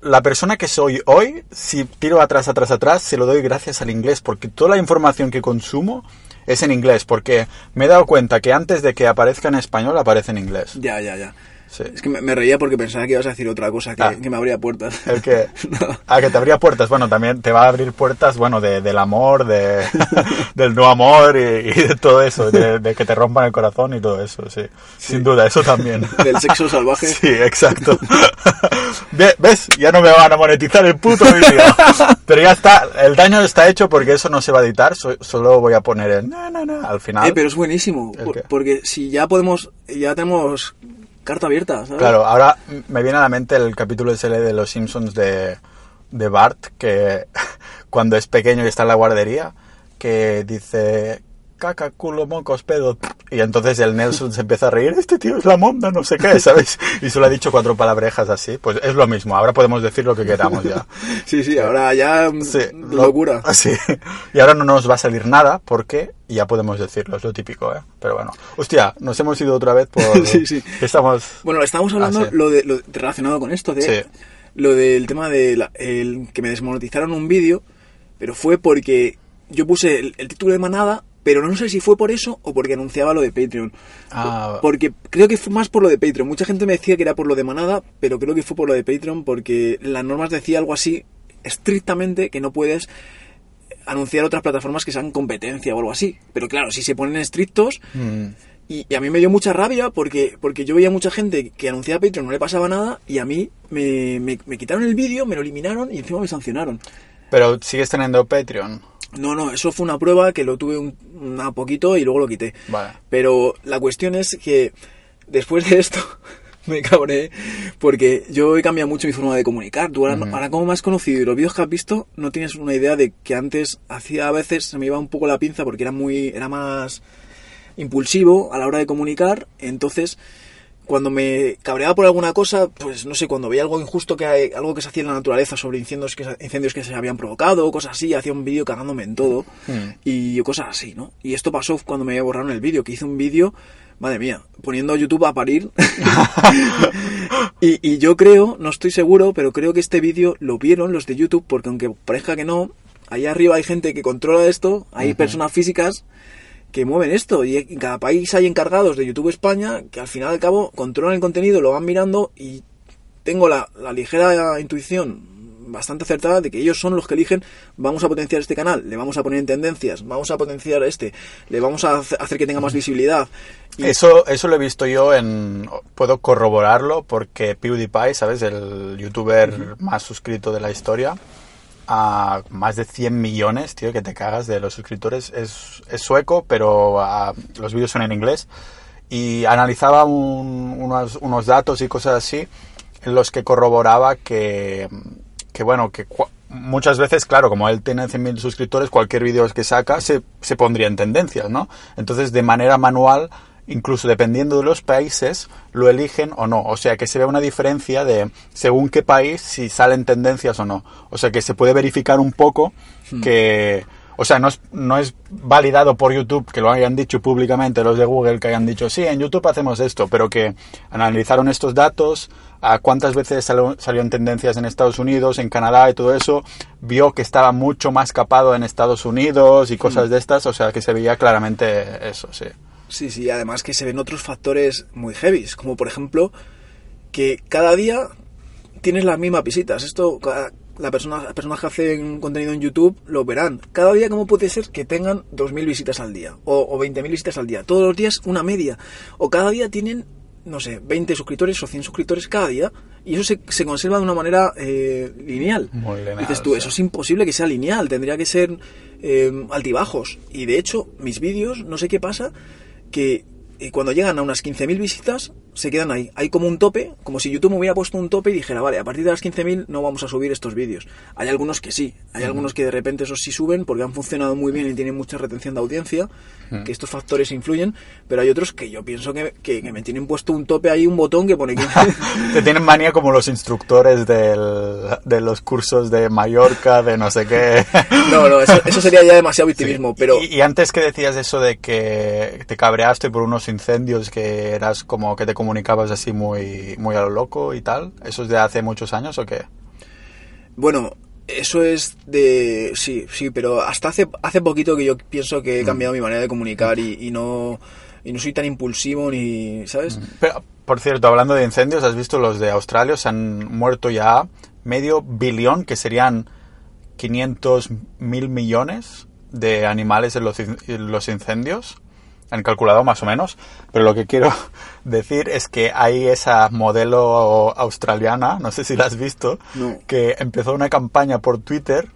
la persona que soy hoy, si tiro atrás, atrás, atrás, se lo doy gracias al inglés, porque toda la información que consumo es en inglés, porque me he dado cuenta que antes de que aparezca en español, aparece en inglés. Ya, ya, ya. Sí. Es que me, me reía porque pensaba que ibas a decir otra cosa que, Ah. que me abría puertas. El que, No. a que te abría puertas, bueno, también te va a abrir puertas, bueno, de, del amor, de, del no amor y, y de todo eso, de, de que te rompan el corazón y todo eso, sí. Sin duda, eso también. Del sexo salvaje. Sí, exacto. Ve- ¿Ves? Ya no me van a monetizar el puto vídeo. Pero ya está, el daño está hecho porque eso no se va a editar, so- solo voy a poner el na, na, na al final. Eh, pero es buenísimo, porque si ya podemos, ya tenemos carta abierta. Claro, ahora me viene a la mente el capítulo ese de Los Simpsons de, de Bart, que cuando es pequeño y está en la guardería, que dice caca, culo, mocos, pedo. Y entonces el Nelson se empieza a reír, este tío es la monda, no sé qué, ¿sabes? Y solo ha dicho cuatro palabrejas así. Pues es lo mismo, ahora podemos decir lo que queramos ya. Sí, sí, ahora ya mm, Sí, lo- locura. Sí. Y ahora no nos va a salir nada porque ya podemos decirlo, es lo típico, ¿eh? Pero bueno. Hostia, nos hemos ido otra vez por... Sí, sí. Estamos... Bueno, estábamos hablando Ah, sí. lo de, lo relacionado con esto, de Sí. lo del tema de la- el, que me desmonetizaron un vídeo, pero fue porque yo puse el, el título de Manada, pero no sé si fue por eso o porque anunciaba lo de Patreon. Ah. Porque creo que fue más por lo de Patreon. Mucha gente me decía que era por lo de Manada, pero creo que fue por lo de Patreon porque las normas decía algo así estrictamente que no puedes anunciar otras plataformas que sean competencia o algo así. Pero claro, si se ponen estrictos, Mm. y, y a mí me dio mucha rabia porque, porque yo veía mucha gente que anunciaba Patreon, no le pasaba nada, y a mí me, me- me quitaron el vídeo, me lo eliminaron y encima me sancionaron. Pero sigues teniendo Patreon. No, no, eso fue una prueba que lo tuve un, una poquito y luego lo quité. Vale. Pero la cuestión es que después de esto me cabré porque yo he cambiado mucho mi forma de comunicar. Tú ahora, ahora como has conocido y los vídeos que has visto, no tienes una idea de que antes hacía a veces se me iba un poco la pinza porque era muy era más impulsivo a la hora de comunicar, entonces cuando me cabreaba por alguna cosa, pues no sé, cuando veía algo injusto que algo que se hacía en la naturaleza sobre incendios que, se- incendios que se habían provocado, cosas así, hacía un vídeo cagándome en todo Hmm. y cosas así, ¿no? Y esto pasó cuando me borraron el vídeo, que hice un vídeo, madre mía, poniendo YouTube a parir. y, y yo creo, no estoy seguro, pero creo que este vídeo lo vieron los de YouTube, porque aunque parezca que no, ahí arriba hay gente que controla esto, hay personas físicas que mueven esto y en cada país hay encargados de YouTube España que al final al cabo controlan el contenido, lo van mirando y tengo la, la ligera intuición bastante acertada de que ellos son los que eligen vamos a potenciar este canal, le vamos a poner en tendencias, vamos a potenciar este, le vamos a hace- hacer que tenga más visibilidad. Y- Eso, eso lo he visto yo en... Puedo corroborarlo porque PewDiePie, ¿sabes? El youtuber más suscrito de la historia, a más de 100 millones, tío, que te cagas de los suscriptores. Es, es sueco, pero ah, los vídeos son en inglés. Y analizaba un- unos, unos datos y cosas así en los que corroboraba que, que bueno, que muchas veces, claro, como él tiene 100.000 suscriptores, cualquier vídeo que saca se, se pondría en tendencias, ¿no? Entonces, de manera manual, incluso dependiendo de los países, lo eligen o no. O sea, que se ve una diferencia de según qué país si salen tendencias o no. O sea, que se puede verificar un poco que... O sea, no es, no es validado por YouTube que lo hayan dicho públicamente los de Google que hayan dicho, sí, en YouTube hacemos esto, pero que analizaron estos datos, a cuántas veces salió, salió en tendencias en Estados Unidos, en Canadá y todo eso, vio que estaba mucho más capado en Estados Unidos y cosas de estas, o sea, que se veía claramente eso, sí. Sí, sí, además que se ven otros factores muy heavies, como por ejemplo que cada día tienes las mismas visitas. Esto, ca- la persona, las personas que hacen contenido en YouTube lo verán. Cada día, ¿cómo puede ser que tengan 2.000 visitas al día? O, o 20.000 visitas al día. Todos los días una media. O cada día tienen, no sé, 20 suscriptores o 100 suscriptores cada día. Y eso se, se conserva de una manera eh, lineal. Dices tú, eso es imposible que sea lineal. Tendría que ser eh, altibajos. Y de hecho, mis vídeos, no sé qué pasa, que eh, cuando llegan a unas 15.000 visitas, se quedan ahí. Hay como un tope, como si YouTube me hubiera puesto un tope y dijera, vale, a partir de las 15.000 no vamos a subir estos vídeos. Hay algunos que sí, hay algunos que de repente esos sí suben porque han funcionado muy bien y tienen mucha retención de audiencia, que estos factores influyen, pero hay otros que yo pienso que, que- que me tienen puesto un tope ahí, un botón que pone 15. Te tienen manía como los instructores del- de los cursos de Mallorca, de no sé qué. no, no, eso, eso sería ya demasiado victimismo, pero... Y, y antes que decías eso de que te cabreaste por unos incendios que eras como que te comunicabas así muy, muy a lo loco y tal, ¿eso es de hace muchos años o qué? Bueno, eso es de... Sí, sí, pero hasta hace, hace poquito que yo pienso que he cambiado mi manera de comunicar y, y no, y no soy tan impulsivo ni... ¿Sabes? Pero, por cierto, hablando de incendios, ¿has visto los de Australia? Se han muerto ya medio billón, que serían 500 mil millones de animales en los, en los incendios. Han calculado más o menos, pero lo que quiero decir es que hay esa modelo australiana, no sé si la has visto, No. que empezó una campaña por Twitter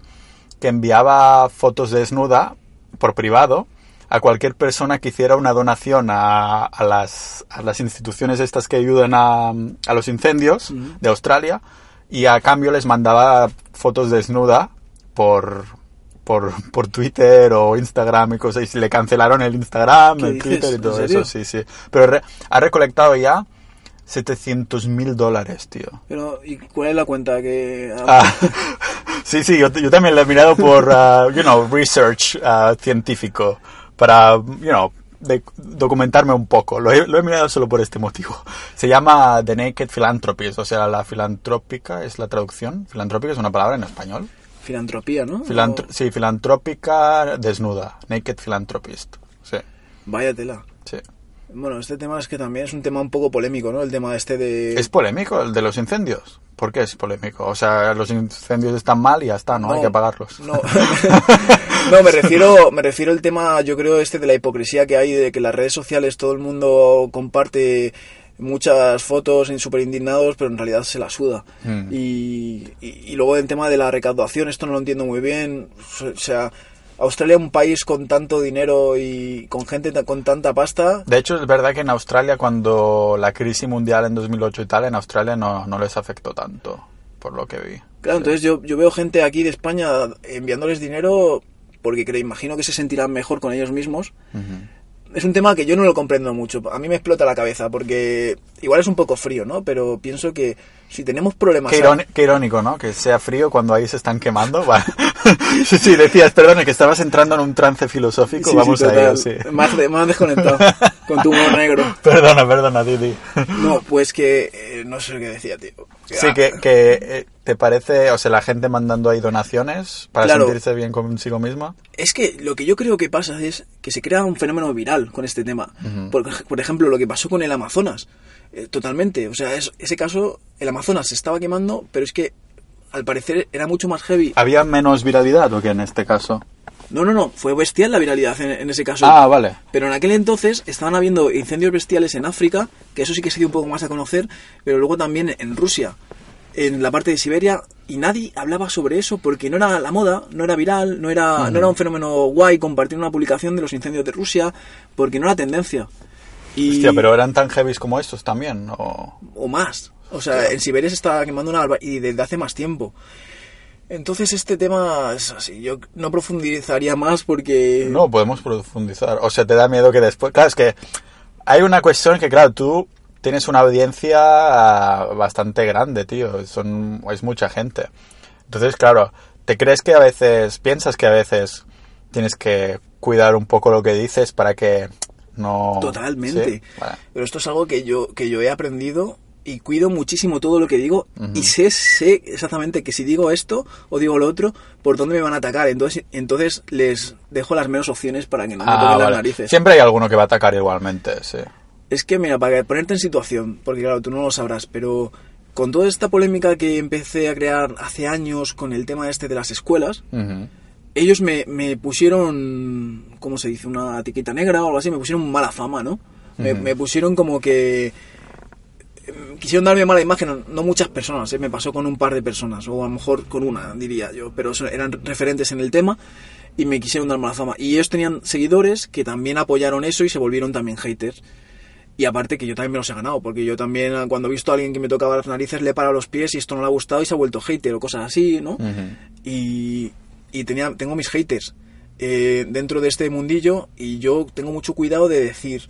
que enviaba fotos desnuda por privado a cualquier persona que hiciera una donación a, a las, a las instituciones estas que ayudan a, a los incendios de Australia y a cambio les mandaba fotos desnuda por, por, por Twitter o Instagram y cosas y le cancelaron el Instagram, ¿Qué el dices? Twitter y ¿En todo eso, sí, sí. Pero re- ha recolectado ya 700 mil dólares, tío. Pero, ¿y cuál es la cuenta que...? Ah, sí, sí, yo, yo también lo he mirado por, uh, you know, research uh, científico, para, you know, de- documentarme un poco. Lo he, lo he mirado solo por este motivo. Se llama The Naked Philanthropist, o sea, la filantrópica es la traducción. Filantrópica es una palabra en español. Filantropía, ¿no? Filantro- sí, filantrópica desnuda. Naked Philanthropist. Sí, Vaya tela. sí. Bueno, este tema es que también es un tema un poco polémico, ¿no? El tema este de... ¿Es polémico el de los incendios? ¿Por qué es polémico? O sea, los incendios están mal y ya está, ¿no? Hay que apagarlos. No, no me refiero me refiero al tema, yo creo, este de la hipocresía que hay, de que las redes sociales todo el mundo comparte muchas fotos súper indignados, pero en realidad se la suda. Mm. Y, y, y luego el tema de la recaudación, esto no lo entiendo muy bien. O sea, Australia, un país con tanto dinero y con gente con tanta pasta, De hecho, es verdad que en Australia, cuando la crisis mundial en 2008 y tal, en Australia no, no les afectó tanto, por lo que vi. Claro, entonces yo, yo veo gente aquí de España enviándoles dinero porque creo, imagino que se sentirán mejor con ellos mismos. Es un tema que yo no lo comprendo mucho. A mí me explota la cabeza porque igual es un poco frío, ¿no? Pero pienso que si tenemos problemas... Qué, irónico, ¿no? Que sea frío cuando ahí se están quemando. Sí, sí, decías, perdona, que estabas entrando en un trance filosófico. Sí, Vamos sí, a ello, sí. De- me has desconectado con tu humor negro. Perdona, perdona, Didi. No, pues que... eh, no sé qué decía, tío. Sí, que, que eh, te parece, o sea, la gente mandando ahí donaciones para Claro. sentirse bien consigo misma. Es que lo que yo creo que pasa es que se crea un fenómeno viral con este tema. por, por ejemplo, lo que pasó con el Amazonas. Eh, totalmente. O sea, es- ese caso, el Amazonas se estaba quemando, pero es que al parecer era mucho más heavy. ¿Había menos viralidad o qué en este caso? No, no, no, fue bestial la viralidad en, en ese caso. Ah, vale. Pero en aquel entonces estaban habiendo incendios bestiales en África, que eso sí que se dio un poco más a conocer, pero luego también en Rusia, en la parte de Siberia, y nadie hablaba sobre eso porque no era la moda, no era viral, no era, no era un fenómeno guay compartir una publicación de los incendios de Rusia, porque no era tendencia. Y, Hostia, pero eran tan heavies como estos también, ¿o? o más. O sea, en Siberia se estaba quemando una barba- y desde hace más tiempo. Entonces este tema es así. Yo no profundizaría más porque... No, podemos profundizar. O sea, te da miedo que después... Claro, es que hay una cuestión que, claro, tú tienes una audiencia bastante grande, tío. Son, es mucha gente. Entonces, claro, ¿te crees que a veces, piensas que a veces tienes que cuidar un poco lo que dices para que no... Totalmente. ¿Sí? Vale. Pero esto es algo que yo, que yo he aprendido y cuido muchísimo todo lo que digo y sé, sé exactamente que si digo esto o digo lo otro, por dónde me van a atacar. Entonces, entonces les dejo las menos opciones para que no me Ah, toquen las narices. Siempre hay alguno que va a atacar igualmente, sí. Es que, mira, para ponerte en situación, porque claro, tú no lo sabrás, pero con toda esta polémica que empecé a crear hace años con el tema este de las escuelas, ellos me, me pusieron, ¿cómo se dice? Una etiqueta negra o algo así, me pusieron mala fama, ¿no? Me pusieron como que... em, Quisieron darme mala imagen, no muchas personas, ¿eh? me pasó con un par de personas, o a lo mejor con una, diría yo, pero eran referentes en el tema y me quisieron dar mala fama. Y ellos tenían seguidores que también apoyaron eso y se volvieron también haters. Y aparte que yo también me los he ganado, porque yo también ah, cuando he visto a alguien que me tocaba las narices le he parado los pies y esto no le ha gustado y se ha vuelto hater o cosas así, ¿no? Ujú. y, y tenía, tengo mis haters eh, dentro de este mundillo y yo tengo mucho cuidado de decir,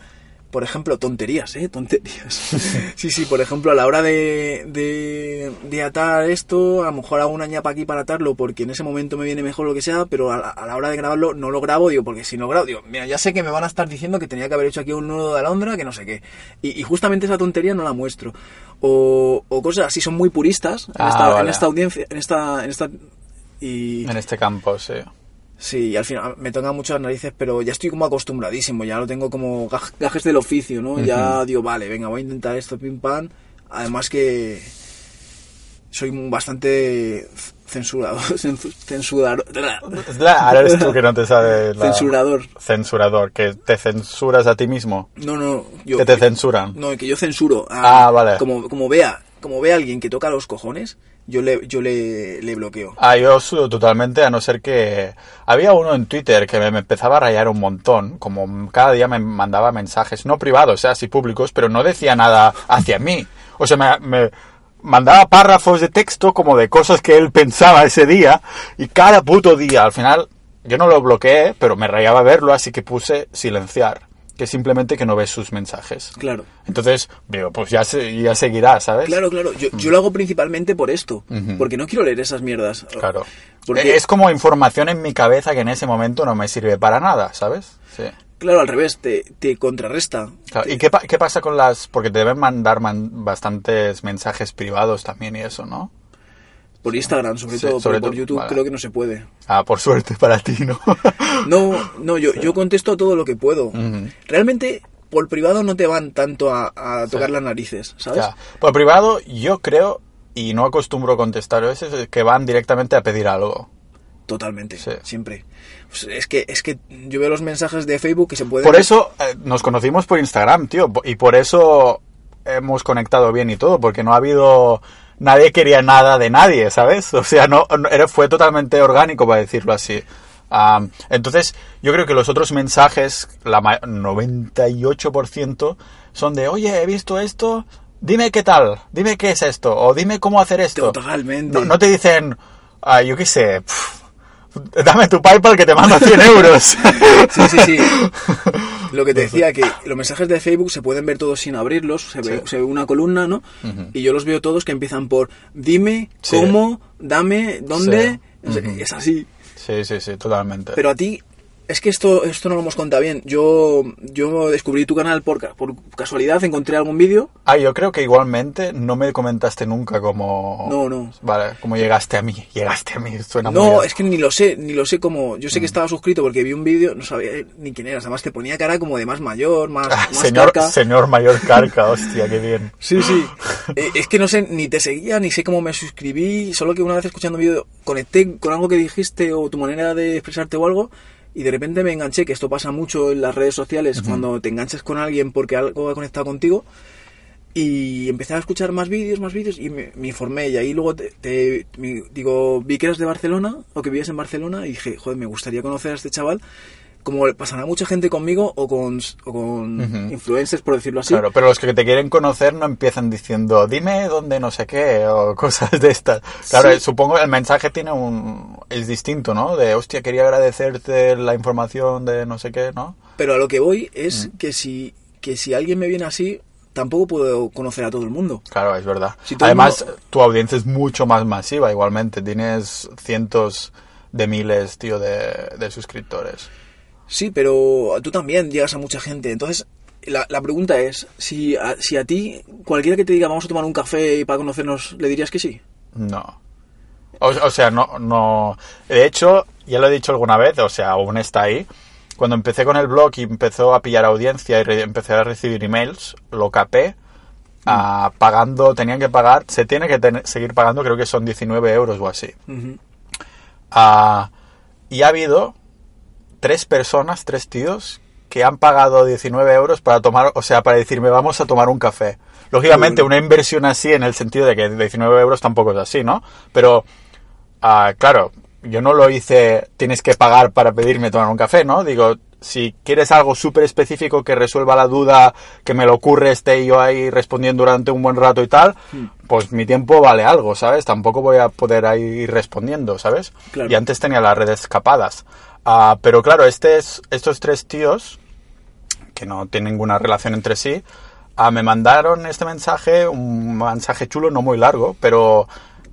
por ejemplo, tonterías, ¿eh? Tonterías. sí, sí, por ejemplo, a la hora de, de, de atar esto, a lo mejor hago una ñapa aquí para atarlo porque en ese momento me viene mejor lo que sea, pero a la, a la hora de grabarlo no lo grabo, digo, porque si no grabo, digo, mira, ya sé que me van a estar diciendo que tenía que haber hecho aquí un nudo de alondra, que no sé qué. Y, y justamente esa tontería no la muestro. O, o cosas así, son muy puristas en, Ah, esta, en vale. esta audiencia, en esta... En esta y, En este campo, sí. Sí, y al final me tocan muchas narices, pero ya estoy como acostumbradísimo, ya lo tengo como gaj- gajes del oficio, ¿no? Ya digo, vale, venga, voy a intentar esto, pim pam. Además que soy bastante censurado, censu- censurador, Ahora eres tú que no te sabes la- censurador. Censurador, que te censuras a ti mismo. No, no, yo Que te censuran. No, que yo censuro. a- Ah, vale. Como, como vea, como vea a alguien que toca los cojones, yo le, yo le, le bloqueo. Ah, yo sudo totalmente, a no ser que... Había uno en Twitter que me, empezaba a rayar un montón, como cada día me mandaba mensajes, no privados, o sea, sí públicos, pero no decía nada hacia mí. O sea, me, me mandaba párrafos de texto como de cosas que él pensaba ese día, y cada puto día, al final, yo no lo bloqueé, pero me rayaba verlo, así que puse silenciar, que simplemente que no ves sus mensajes. Claro. Entonces, digo, pues ya, se- ya seguirá, ¿sabes? Claro, claro. Yo, yo lo hago principalmente por esto. Porque no quiero leer esas mierdas. Claro. Porque, Es como información en mi cabeza que en ese momento no me sirve para nada, ¿sabes? Sí. claro, al revés, te, te contrarresta. Claro, ¿Y qué, pa- qué pasa con las...? Porque te deben mandar man- bastantes mensajes privados también y eso, ¿no? Por Instagram, sobre Sí, todo. sobre por YouTube vale. creo que no se puede. Ah, por suerte para ti, ¿no? No, no, yo, yo contesto todo lo que puedo. Realmente, por privado no te van tanto a, a tocar Sí. las narices, ¿sabes? Ya. Por privado, yo creo, y no acostumbro a contestar a veces, que van directamente a pedir algo. Totalmente, Sí. siempre. Pues es que es que yo veo los mensajes de Facebook que se pueden... Por eso eh, nos conocimos por Instagram, tío. Y por eso hemos conectado bien y todo, porque no ha habido... Nadie quería nada de nadie, ¿sabes? O sea, no, no- era, fue totalmente orgánico, para decirlo así. Am, entonces, yo creo que los otros mensajes, la ma- 98%, son de, oye, he visto esto, dime qué tal, dime qué es esto, o dime cómo hacer esto. Totalmente. No, no te dicen, ah, yo qué sé, dame tu PayPal que te mando 100 euros. Sí, sí, sí. Lo que te decía, que los mensajes de Facebook se pueden ver todos sin abrirlos, se ve, Sí. se ve una columna, ¿no? Y yo los veo todos que empiezan por dime, Sí. cómo, dame, dónde. Es así. Sí, sí, sí, totalmente. Pero a ti, es que esto, esto no lo hemos contado bien. Yo, yo descubrí tu canal por, por casualidad, encontré algún vídeo. Ah, yo creo que igualmente no me comentaste nunca cómo... No, no. Vale, cómo llegaste a mí. Llegaste a mí, suena muy... No, bien. es que ni lo sé, ni lo sé cómo. Yo sé Mm. que estaba suscrito porque vi un vídeo, no sabía ni quién eras. Además te ponía cara como de más mayor, más, Ah, más señor, carca. señor mayor carca, hostia, qué bien. Sí, sí. Eh, es que no sé, ni te seguía, ni sé cómo me suscribí, solo que una vez escuchando un vídeo conecté con algo que dijiste o tu manera de expresarte o algo y de repente me enganché, que esto pasa mucho en las redes sociales, cuando te enganchas con alguien porque algo ha conectado contigo y empecé a escuchar más vídeos, más vídeos y me, me informé y ahí luego te, te- me- digo, vi que eras de Barcelona o que vivías en Barcelona y dije, joder, me gustaría conocer a este chaval. Como le pasará a mucha gente conmigo o con, o con influencers, por decirlo así. Claro, pero los que te quieren conocer no empiezan diciendo, dime dónde no sé qué, o cosas de estas. Claro, Sí. supongo el mensaje tiene un... es distinto, ¿no? De, hostia, quería agradecerte la información de no sé qué, ¿no? Pero a lo que voy es Mm. que si que si alguien me viene así, tampoco puedo conocer a todo el mundo. Claro, es verdad. Si Además, mundo- tu audiencia es mucho más masiva igualmente. Tienes cientos de miles, tío, de, de suscriptores. Sí, pero tú también llegas a mucha gente. Entonces, la, la pregunta es, si a, si a ti, cualquiera que te diga vamos a tomar un café y para conocernos, ¿le dirías que sí? No. O, o sea, no, no. De hecho, ya lo he dicho alguna vez, o sea, aún está ahí. Cuando empecé con el blog y empezó a pillar audiencia y re- empecé a recibir emails, lo capé. ah, pagando, tenían que pagar, se tiene que seguir pagando, creo que son 19 euros o así. Ah, y ha habido tres personas, tres tíos, que han pagado 19 euros para tomar, o sea, para decirme vamos a tomar un café. Lógicamente, bueno. una inversión así en el sentido de que 19 euros tampoco es así, ¿no? Pero, ah, claro, yo no lo hice, tienes que pagar para pedirme tomar un café, ¿no? Digo, si quieres algo súper específico que resuelva la duda, que me lo ocurre, esté yo ahí respondiendo durante un buen rato y tal, Hmm. pues mi tiempo vale algo, ¿sabes? Tampoco voy a poder ahí ir respondiendo, ¿sabes? Claro. Y antes tenía las redes escapadas. Ah, pero claro, este es, estos tres tíos, que no tienen ninguna relación entre sí, ah, me mandaron este mensaje, un mensaje chulo, no muy largo, pero...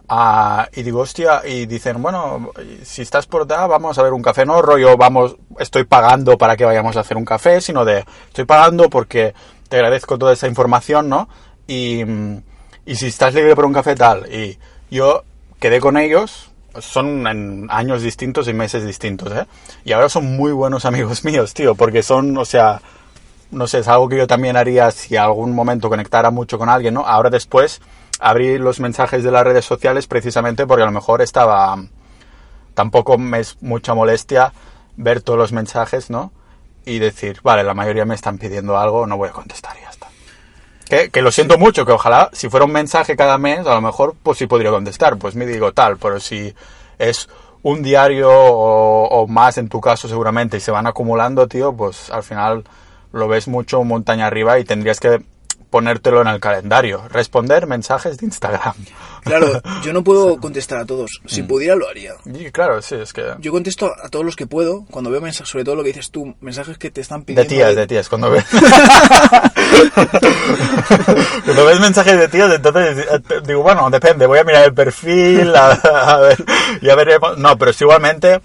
ah, y digo, hostia, y dicen, bueno, si estás por acá, vamos a ver un café, no rollo, vamos, estoy pagando para que vayamos a hacer un café, sino de, estoy pagando porque te agradezco toda esa información, ¿no? Y, mm, y si estás libre por un café, tal. Y yo quedé con ellos, son en años distintos y meses distintos, ¿eh? Y ahora son muy buenos amigos míos, tío, porque son, o sea, no sé, es algo que yo también haría si algún momento conectara mucho con alguien, ¿no? Ahora después abrí los mensajes de las redes sociales precisamente porque a lo mejor estaba... Tampoco me es mucha molestia ver todos los mensajes, ¿no? Y decir, vale, la mayoría me están pidiendo algo, no voy a contestar y ya está. Que, que lo siento mucho, que ojalá si fuera un mensaje cada mes, a lo mejor pues sí podría contestar, pues me digo tal, pero si es un diario o, o más en tu caso seguramente y se van acumulando, tío, pues al final lo ves mucho montaña arriba y tendrías que ponértelo en el calendario. Responder mensajes de Instagram. Claro, yo no puedo contestar a todos. Si pudiera, lo haría. Y claro, sí, es que... Yo contesto a todos los que puedo cuando veo mensajes, sobre todo lo que dices tú, mensajes que te están De pidiendo. tías, de tías, cuando ves... cuando ves mensajes de tías, entonces eh, digo, bueno, depende, voy a mirar el perfil, a, a ver, ya veremos. No, pero es igualmente,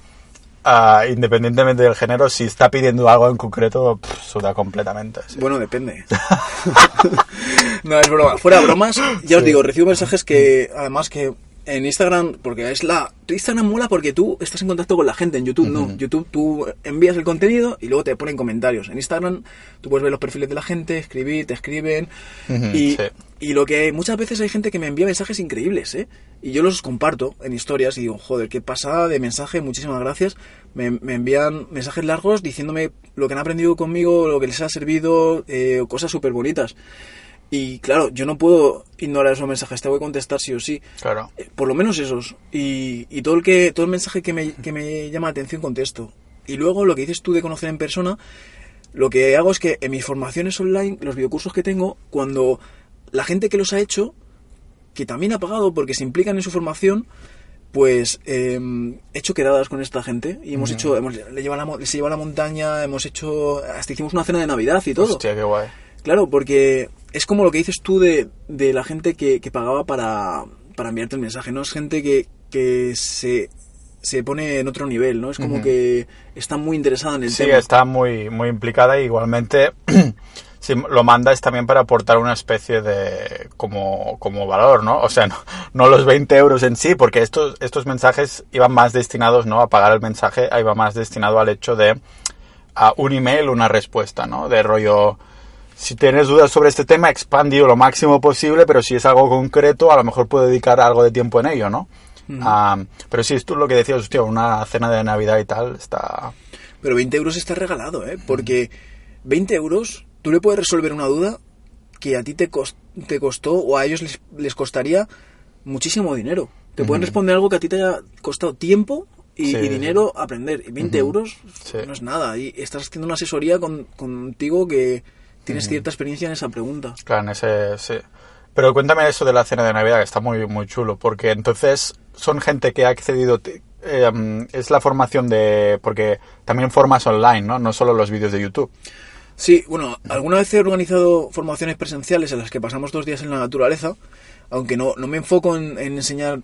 ah, independientemente del género, si está pidiendo algo en concreto, pff, suda completamente. sí. Bueno, depende. no, es broma. Fuera bromas, ya os digo, recibo mensajes que, además que en Instagram, porque es la... tu Instagram mola porque tú estás en contacto con la gente, en YouTube no. YouTube tú envías el contenido y luego te ponen comentarios. En Instagram tú puedes ver los perfiles de la gente, escribir, te escriben. Y, sí. y lo que muchas veces hay gente que me envía mensajes increíbles, ¿eh? Y yo los comparto en historias y digo, joder, qué pasada de mensaje, muchísimas gracias. Me, me envían mensajes largos diciéndome lo que han aprendido conmigo, lo que les ha servido, eh, cosas súper bonitas. Y claro, yo no puedo ignorar esos mensajes, te voy a contestar sí o sí. Claro. Eh, Por lo menos esos. Y, y todo el que todo el mensaje que me, que me llama la atención contesto. Y luego lo que dices tú de conocer en persona, lo que hago es que en mis formaciones online, los videocursos que tengo, cuando la gente que los ha hecho, que también ha pagado porque se implican en su formación, pues eh, he hecho quedadas con esta gente y hemos hecho, hemos, le lleva la, les lleva a la montaña, hemos hecho, hasta hicimos una cena de Navidad y todo. Hostia, qué guay. Claro, porque es como lo que dices tú de, de la gente que, que pagaba para, para enviarte el mensaje, ¿no? Es gente que, que se, se pone en otro nivel, ¿no? Es como que está muy interesada en el Sí, tema. está muy, muy implicada y igualmente si lo mandas también para aportar una especie de como, como valor, ¿no? O sea, no, no los 20 euros en sí, porque estos, estos mensajes iban más destinados, ¿no? A pagar el mensaje, iba más destinado al hecho de a un email, una respuesta, ¿no? De rollo, si tienes dudas sobre este tema, expandido lo máximo posible, pero si es algo concreto, a lo mejor puedo dedicar algo de tiempo en ello, ¿no? Ah, pero sí, esto es lo que decías, hostia, una cena de Navidad y tal, está... Pero 20 euros está regalado, ¿eh? Porque 20 euros tú le puedes resolver una duda que a ti te, cos- te costó o a ellos les, les costaría muchísimo dinero. Te pueden responder algo que a ti te haya costado tiempo y, Sí, y dinero aprender. Y 20 euros Sí. no es nada. Y estás haciendo una asesoría con, contigo que tienes cierta experiencia en esa pregunta. Claro, en ese, sí. Pero cuéntame eso de la cena de Navidad, que está muy, muy chulo, porque entonces son gente que ha accedido, eh, um, es la formación de, porque también formas online, ¿no? No solo los vídeos de YouTube. Sí, bueno, alguna vez he organizado formaciones presenciales en las que pasamos dos días en la naturaleza, aunque no, no me enfoco en, en enseñar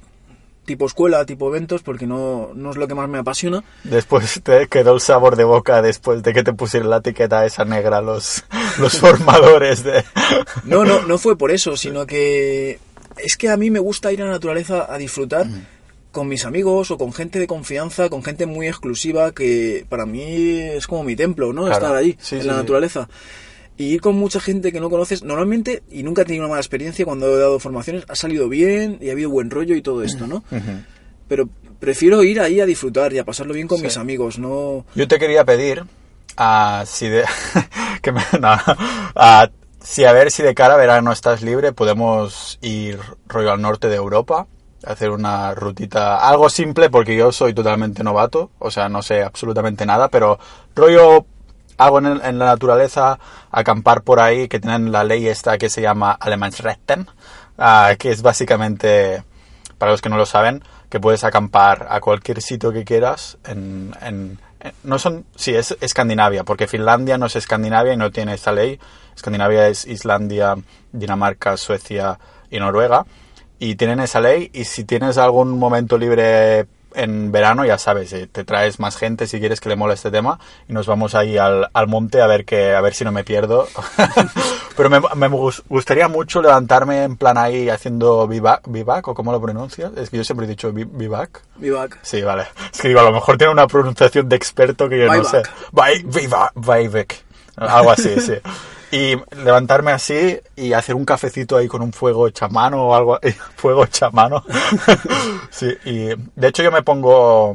tipo escuela, tipo eventos, porque no, no es lo que más me apasiona. Después te quedó el sabor de boca después de que te pusieron la etiqueta esa negra los, los formadores de... No, no, no fue por eso, sino que es que a mí me gusta ir a la naturaleza a disfrutar con mis amigos o con gente de confianza, con gente muy exclusiva que para mí es como mi templo, ¿no? Claro. Estar allí, Sí, en sí, la sí. naturaleza. Y ir con mucha gente que no conoces, normalmente, y nunca he tenido una mala experiencia cuando he dado formaciones, ha salido bien y ha habido buen rollo y todo esto, ¿no? Pero prefiero ir ahí a disfrutar y a pasarlo bien con Sí. mis amigos, no... Yo te quería pedir ah, si de que me- no, si a ver si de cara a verano estás libre, podemos ir rollo al norte de Europa, hacer una rutita, algo simple porque yo soy totalmente novato, o sea, no sé absolutamente nada, pero rollo algo en, en la naturaleza, acampar por ahí, que tienen la ley esta que se llama Alemansrechten, ah, que es básicamente, para los que no lo saben, que puedes acampar a cualquier sitio que quieras en- no son sí es Escandinavia porque Finlandia no es Escandinavia y no tiene esta ley. Escandinavia es Islandia Dinamarca Suecia y Noruega y tienen esa ley y si tienes algún momento libre en verano ya sabes eh, te traes más gente si quieres que le mole este tema y nos vamos ahí al, al monte a ver que a ver si no me pierdo pero me, me gus- gustaría mucho levantarme en plan ahí haciendo vivac, vivac o cómo lo pronuncias es que yo siempre he dicho vi- vivac Vivac. Sí, vale. Es que digo, a lo mejor tiene una pronunciación de experto que yo no sé. Vivac. Algo así, sí. Y levantarme así y hacer un cafecito ahí con un fuego hecho a mano o algo, fuego hecho a mano. sí, y de hecho yo me pongo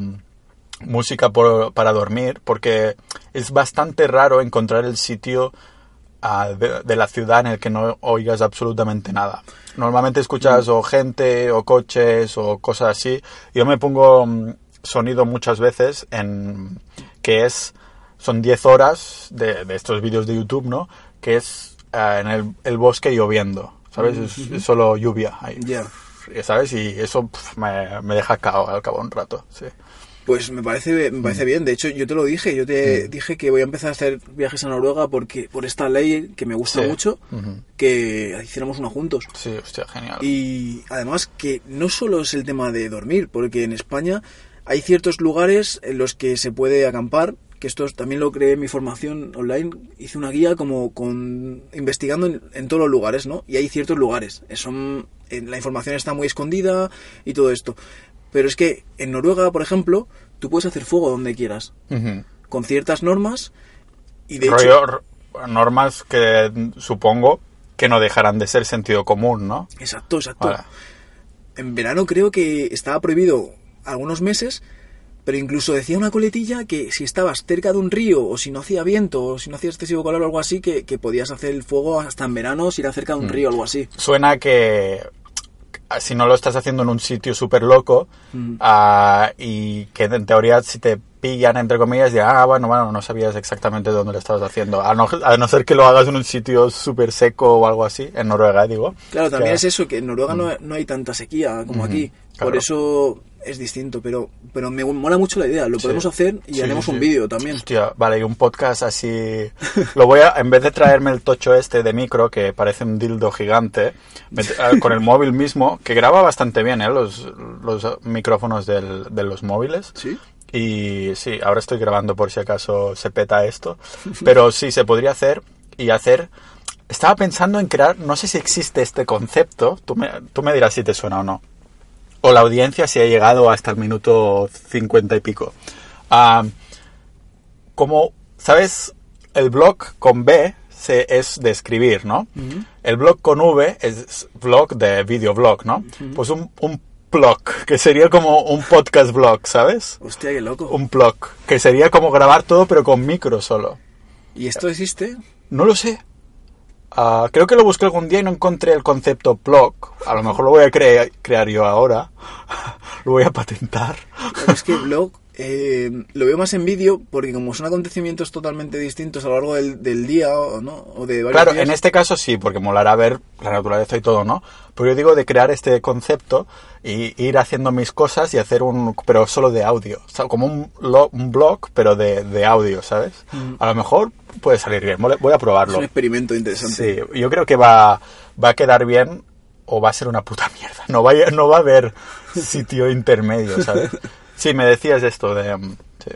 música por- para dormir porque es bastante raro encontrar el sitio ah, de, de la ciudad en el que no oigas absolutamente nada. Normalmente escuchas o gente o coches o cosas así. Yo me pongo mm, sonido muchas veces en que es son 10 horas de, de estos vídeos de YouTube, ¿no? Que es ah, en el, el bosque lloviendo, ¿sabes? Es, es solo lluvia ahí. Ya. ¿Sabes? Y eso me, me deja cao al cabo de un rato, sí. Pues me parece, me Mm. parece bien. De hecho, yo te lo dije. Yo te dije que voy a empezar a hacer viajes a Noruega porque por esta ley que me gusta Sí. mucho, que hiciéramos uno juntos. Sí, hostia, genial. Y además que no solo es el tema de dormir, porque en España hay ciertos lugares en los que se puede acampar, que esto es- también lo creé en mi formación online, hice una guía como con investigando en, en todos los lugares, ¿no? Y hay ciertos lugares, eh, son eh, la información está muy escondida y todo esto. Pero es que en Noruega, por ejemplo, tú puedes hacer fuego donde quieras, con ciertas normas y de hecho Rollo, r- normas que supongo que no dejarán de ser sentido común, ¿no? Exacto, exacto. Vale. En verano creo que estaba prohibido algunos meses, pero incluso decía una coletilla que si estabas cerca de un río o si no hacía viento o si no hacía excesivo calor o algo así, que, que podías hacer el fuego hasta en verano si era cerca Mm. de un río o algo así. Suena que si no lo estás haciendo en un sitio súper loco Mm. ah, y que en teoría si te pillan entre comillas dirán, ah, bueno, bueno, no sabías exactamente dónde lo estabas haciendo. A no, a no ser que lo hagas en un sitio súper seco o algo así, en Noruega, digo. Claro, también Que- es eso, que en Noruega no, no hay tanta sequía como aquí. claro. Por eso es distinto, pero, pero me mola mucho la idea. Lo Sí. podemos hacer y Sí, haremos sí, un vídeo también. Hostia, vale, y un podcast así. Lo voy a. En vez de traerme el tocho este de micro, que parece un dildo gigante, con el móvil mismo, que graba bastante bien, ¿eh? Los, los micrófonos del- de los móviles. ¿Sí? Y sí, ahora estoy grabando por si acaso se peta esto. Pero sí, se podría hacer y hacer. Estaba pensando en crear, no sé si existe este concepto, tú me, tú me dirás si te suena o no. O la audiencia si ha llegado hasta el minuto cincuenta y pico. Ah, como, ¿sabes? El blog con B se, es de escribir, ¿no? El blog con V es blog de videoblog, ¿no? Pues un, un blog, que sería como un podcast blog, ¿sabes? Hostia, qué loco. Un blog, que sería como grabar todo pero con micro solo. ¿Y esto existe? No lo sé. Ah, creo que lo busqué algún día y no encontré el concepto blog. A lo mejor lo voy a crea- crear yo ahora. lo voy a patentar. Es que blog eh, lo veo más en vídeo porque como son acontecimientos totalmente distintos a lo largo del, del día o, ¿no? o de varios Claro, días. en este caso sí, porque molará ver la naturaleza y todo, ¿no? Pero yo digo de crear este concepto y ir haciendo mis cosas y hacer un... pero solo de audio. O sea, como un, un blog, pero de, de audio, ¿sabes? A lo mejor puede salir bien. Voy a- a es probarlo. un experimento interesante. Sí, yo creo que va, va a quedar bien o va a ser una puta mierda. No va, a- no va a haber sitio intermedio, ¿sabes? Sí, me decías esto de... mm, sí.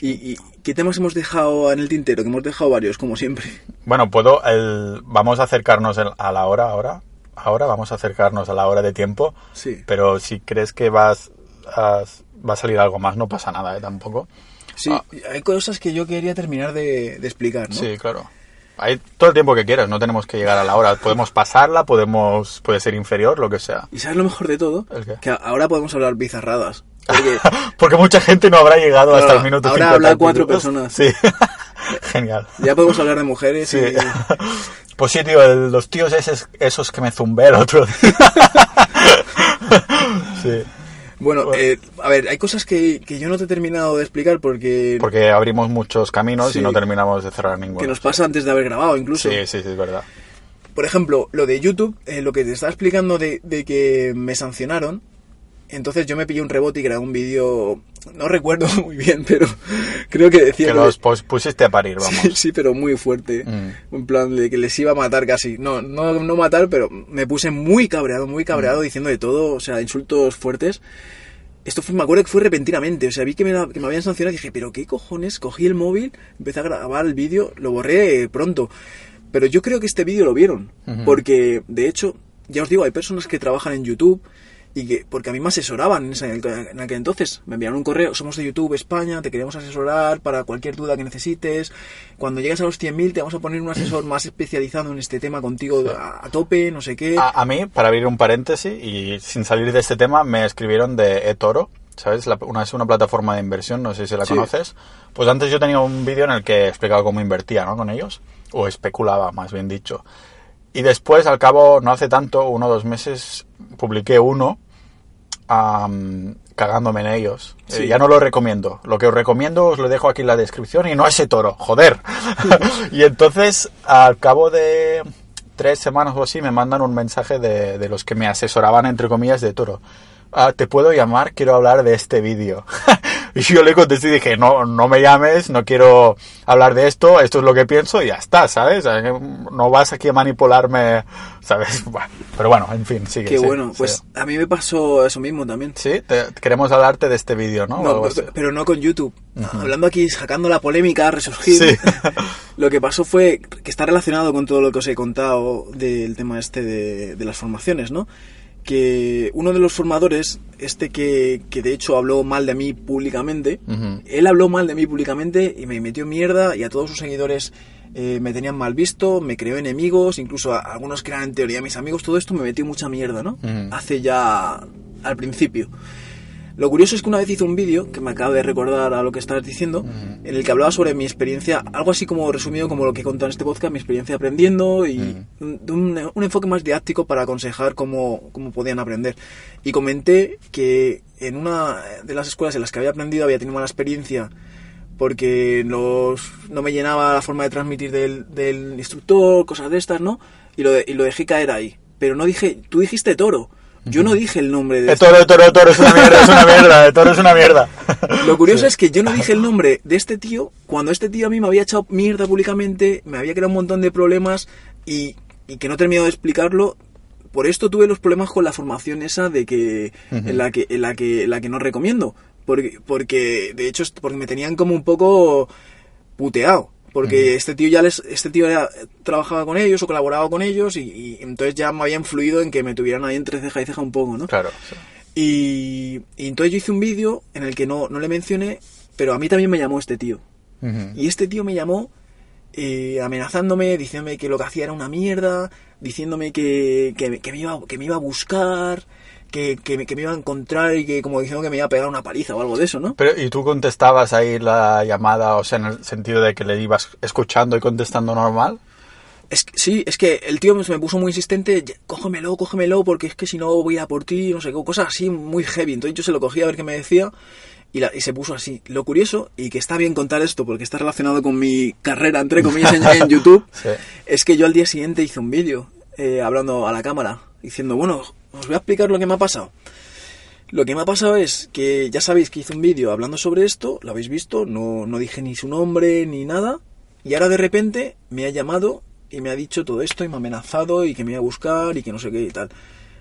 ¿Y, y qué temas hemos dejado en el tintero? Que hemos dejado varios, como siempre. Bueno, puedo... El, vamos a acercarnos el- a la hora ahora. Ahora vamos a acercarnos a la hora de tiempo. Sí. Pero si crees que vas a, va a salir algo más, no pasa nada, ¿eh? Tampoco. Sí, Ah. hay cosas que yo quería terminar de, de explicar, ¿no? Sí, claro. Hay todo el tiempo que quieras, no tenemos que llegar a la hora. Podemos pasarla, podemos puede ser inferior, lo que sea. ¿Y sabes lo mejor de todo? ¿El qué? Que ahora podemos hablar bizarradas. Porque Porque mucha gente no habrá llegado Claro, hasta el minuto ahora 50 habla cuatro personas. Sí. Genial. ya podemos hablar de mujeres Sí. y... Pues sí, tío, el- los tíos esos, esos que me zumbé el otro día. sí. Bueno, Bueno. eh, a ver, hay cosas que, que yo no te he terminado de explicar porque... Porque abrimos muchos caminos Sí. y no terminamos de cerrar ninguno. que nos pasa antes de haber grabado incluso. Sí, sí, sí, es verdad. Por ejemplo, lo de YouTube, eh, lo que te estaba explicando de, de que me sancionaron, entonces yo me pillé un rebote y grabé un vídeo, no recuerdo muy bien, pero creo que decía Que los pos- pusiste a parir, vamos. Sí, sí, pero muy fuerte. Mm. En plan de que les iba a matar casi. No, no, no matar, pero me puse muy cabreado, muy cabreado, Mm. diciendo de todo, o sea, insultos fuertes. Esto fue, me acuerdo que fue repentinamente, o sea, vi que me, la- que me habían sancionado y dije, pero qué cojones, cogí el móvil, empecé a grabar el vídeo, lo borré eh, pronto. Pero yo creo que este vídeo lo vieron, porque de hecho, ya os digo, hay personas que trabajan en YouTube y que porque a mí me asesoraban en, en aquel entonces me enviaron un correo somos de YouTube España te queremos asesorar para cualquier duda que necesites cuando llegues a los 100.000 te vamos a poner un asesor más especializado en este tema contigo a, a tope no sé qué A, a mí, para abrir un paréntesis y sin salir de este tema, me escribieron de eToro, ¿sabes? La- una, es una plataforma de inversión, no sé si la Sí. conoces. Pues antes yo tenía un vídeo en el que explicaba cómo invertía, ¿no? Con ellos, o especulaba, más bien dicho. Y después, al cabo, no hace tanto, uno o dos meses, publiqué uno cagándome en ellos. Eh, Sí. ya no lo recomiendo. Lo que os recomiendo os lo dejo aquí en la descripción y no ese toro, joder. y entonces, al cabo de tres semanas o así, me mandan un mensaje de, de los que me asesoraban, entre comillas, de toro. Ah, te puedo llamar, quiero hablar de este vídeo. y yo le contesté y dije, no, no me llames, no quiero hablar de esto, esto es lo que pienso y ya está, ¿sabes? No vas aquí a manipularme, ¿sabes? Bueno, pero bueno, en fin, sigue. qué sí, bueno sí. pues a mí me pasó eso mismo también Sí, te- queremos hablarte de este vídeo, ¿no? No, pero no con YouTube. Hablando aquí, sacando la polémica, resurgir. Sí. lo que pasó fue que está relacionado con todo lo que os he contado del tema este de, de las formaciones, ¿no? Que uno de los formadores, este que, que de hecho habló mal de mí públicamente, él habló mal de mí públicamente y me metió mierda y a todos sus seguidores eh, me tenían mal visto, me creó enemigos, incluso a algunos que eran en teoría mis amigos, todo esto me metió mucha mierda, ¿no? Hace ya al principio. Lo curioso es que una vez hice un vídeo, que me acaba de recordar a lo que estabas diciendo, en el que hablaba sobre mi experiencia, algo así como resumido como lo que he contado en este podcast, mi experiencia aprendiendo y un, un- un enfoque más didáctico para aconsejar cómo, cómo podían aprender. Y comenté que en una de las escuelas en las que había aprendido había tenido mala experiencia porque los, no me llenaba la forma de transmitir del, del instructor, cosas de estas, ¿no? Y lo, de- y lo dejé caer ahí. Pero no dije, tú dijiste toro. Yo no dije el nombre de Eh, este- toro, toro, toro es una mierda, es una mierda, eh, toro es una mierda. Lo curioso es que yo no dije el nombre de este tío cuando este tío a mí me había echado mierda públicamente, me había creado un montón de problemas y, y que no he terminado de explicarlo. Por esto tuve los problemas con la formación esa de que en la que en la que en la que no recomiendo, porque porque de hecho porque me tenían como un poco puteado. Porque este tío ya les, este tío era- trabajaba con ellos o colaboraba con ellos y, y entonces ya me había influido en que me tuvieran ahí entre ceja y ceja un poco, ¿no? Claro. sí. Y, y entonces yo hice un vídeo en el que no, no le mencioné, pero a mí también me llamó este tío. Y este tío me llamó eh, amenazándome, diciéndome que lo que hacía era una mierda, diciéndome que, que, que me, iba, que me iba a buscar, que, que, me, que me iba a encontrar y que como diciendo que me iba a pegar una paliza o algo de eso, ¿no? Pero, ¿y tú contestabas ahí la llamada, o sea, en el sentido de que le ibas escuchando y contestando normal? Es que- sí, es que el tío me puso muy insistente, "Ya, cógemelo, cógemelo, porque es que si no voy a por ti, no sé, qué, cosas así muy heavy. Entonces yo se lo cogí a ver qué me decía y, la- y se puso así. Lo curioso, y que está bien contar esto porque está relacionado con mi carrera, entre comillas, en, en YouTube, Sí. es que yo al día siguiente hice un vídeo eh, hablando a la cámara, diciendo, bueno, os voy a explicar lo que me ha pasado. Lo que me ha pasado es que ya sabéis que hice un vídeo hablando sobre esto, lo habéis visto, no, no dije ni su nombre ni nada, y ahora de repente me ha llamado y me ha dicho todo esto y me ha amenazado y que me iba a buscar y que no sé qué y tal.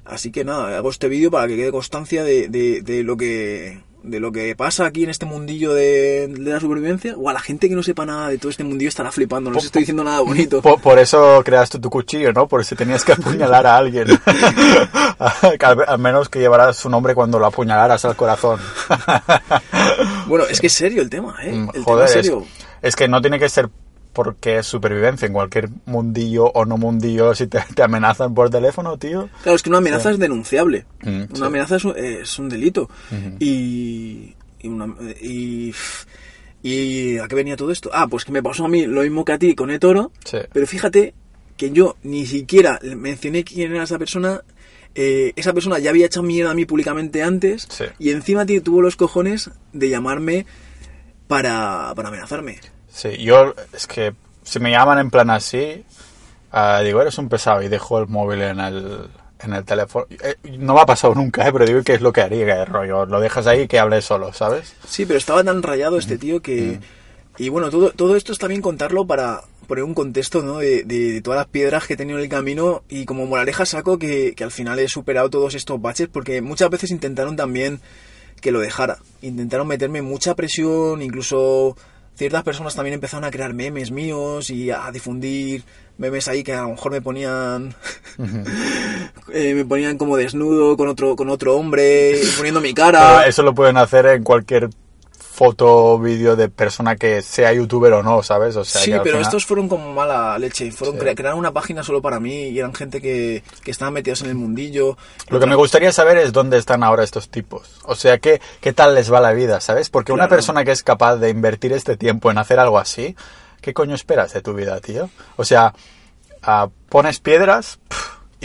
Así que nada, hago este vídeo para que quede constancia de, de, de lo que de lo que pasa aquí en este mundillo de, de la supervivencia. O a la gente que no sepa nada de todo este mundillo estará flipando, no os estoy diciendo nada bonito. Por, por eso creaste tu cuchillo, ¿no? Por si tenías que apuñalar a alguien. Al, al menos que llevaras su nombre cuando lo apuñalaras al corazón. Bueno, es que es serio el tema, ¿eh? El Joder, tema es es, serio. es que no tiene que ser porque es supervivencia. En cualquier mundillo o no mundillo, si te, te amenazan por teléfono, tío. Claro, es que una amenaza es denunciable. Mm, una sí. amenaza es un, es un delito. y, y, una- y, y ¿a qué venía todo esto? Ah, pues que me pasó a mí lo mismo que a ti con eToro. Sí. Pero fíjate que yo ni siquiera mencioné quién era esa persona. eh, esa persona ya había echado mierda a mí públicamente antes. Sí. Y encima tío, tuvo los cojones de llamarme para, para amenazarme. Sí, yo es que si me llaman en plan así, ah, digo, eres un pesado y dejo el móvil en el, en el teléfono. Eh, no me ha pasado nunca, eh, pero digo que es lo que haría, que rollo, lo dejas ahí y que hable solo, ¿sabes? Sí, pero estaba tan rayado este tío que... Y bueno, todo, todo esto está bien contarlo para poner un contexto ¿no? de, de- de todas las piedras que he tenido en el camino y como moraleja saco que, que al final he superado todos estos baches porque muchas veces intentaron también que lo dejara. Intentaron meterme mucha presión, incluso ciertas personas también empezaron a crear memes míos y a difundir memes ahí que a lo mejor me ponían eh, me ponían como desnudo con otro con otro hombre poniendo mi cara. Pero eso lo pueden hacer en cualquier foto o vídeo de persona que sea youtuber o no, ¿sabes? O sea, sí que pero final- estos fueron como mala leche fueron Sí. crearon una página solo para mí y eran gente que, que estaban metidos en el mundillo Lo que me gustaría saber es dónde están ahora estos tipos. O sea, ¿qué, qué tal les va la vida, ¿sabes? Porque una persona que es capaz de invertir este tiempo en hacer algo así, ¿qué coño esperas de tu vida, tío? O sea, ah, pones piedras,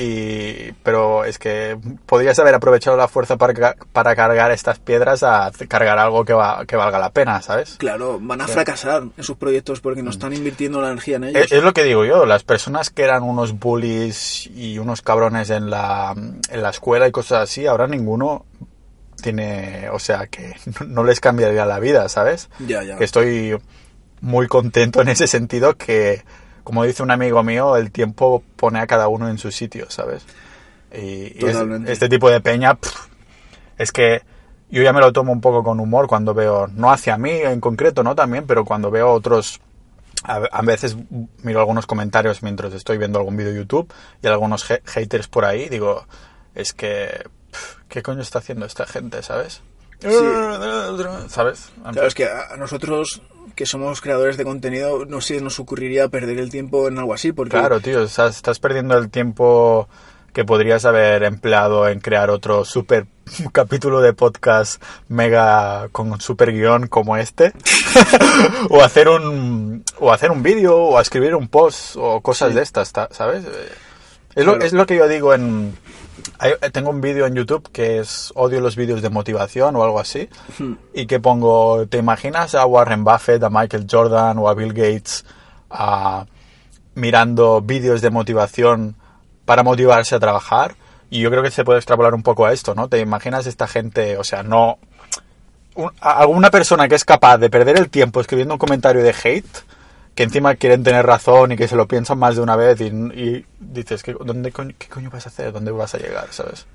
y pero es que podrías haber aprovechado la fuerza para, para cargar estas piedras a cargar algo que, va, que valga la pena, ¿sabes? claro van a fracasar en sus proyectos porque Mm. no están invirtiendo la energía en ellos Es, es lo que digo yo, las personas que eran unos bullies y unos cabrones en la, en la escuela y cosas así, ahora ninguno tiene, o sea, que no, no les cambiaría la vida, ¿sabes? ya ya Que estoy muy contento en ese sentido que, como dice un amigo mío, el tiempo pone a cada uno en su sitio, ¿sabes? Y, y es- Totalmente. este tipo de peña, pff, es que yo ya me lo tomo un poco con humor cuando veo, no hacia mí en concreto, ¿no? También, pero cuando veo otros, a, a veces miro algunos comentarios mientras estoy viendo algún vídeo de YouTube y algunos haters por ahí, digo, es que, pff, ¿qué coño está haciendo esta gente, ¿sabes? ¿Sabes? Claro, es que a nosotros, que somos creadores de contenido, no sé, nos ocurriría perder el tiempo en algo así, porque... Claro, tío, estás, estás perdiendo el tiempo que podrías haber empleado en crear otro super capítulo de podcast mega con un super guion como este o hacer un o hacer un vídeo o a escribir un post o cosas Sí. de estas ta- sabes es lo, Claro. es lo que yo digo en hay- tengo un vídeo en YouTube que es odio los vídeos de motivación o algo así Hmm. y que pongo te imaginas a Warren Buffett a Michael Jordan o a Bill Gates a mirando vídeos de motivación para motivarse a trabajar. Y yo creo que se puede extrapolar un poco a esto, ¿no? Te imaginas esta gente, o sea, no... un- alguna persona que es capaz de perder el tiempo escribiendo un comentario de hate, que encima quieren tener razón y que se lo piensan más de una vez y, y dices, ¿qué, dónde, coño- ¿qué coño vas a hacer? ¿Dónde vas a llegar? ¿Sabes?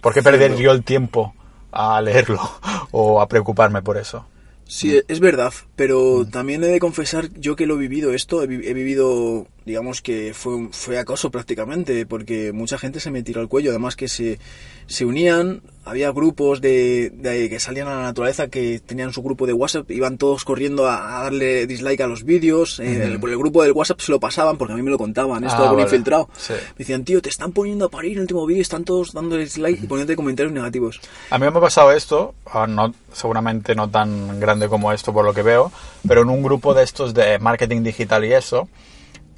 ¿Por qué perder yo el tiempo a leerlo o a preocuparme por eso? Sí, es verdad, pero Mm. también he de confesar, yo que lo he vivido esto, he, vi- he vivido, digamos que fue, fue acoso prácticamente, porque mucha gente se me tiró al cuello, además que se, se unían, había grupos de, de que salían a la naturaleza que tenían su grupo de WhatsApp, iban todos corriendo a, a darle dislike a los vídeos, eh, el- por el grupo del WhatsApp se lo pasaban, porque a mí me lo contaban, esto Ah, algún vale. infiltrado. Sí. Me decían, tío, te están poniendo a parir en el último vídeo, están todos dando dislike y poniéndote comentarios negativos. A mí me ha pasado esto, ah, no, seguramente no tan grande como esto por lo que veo, pero en un grupo de estos de marketing digital y eso,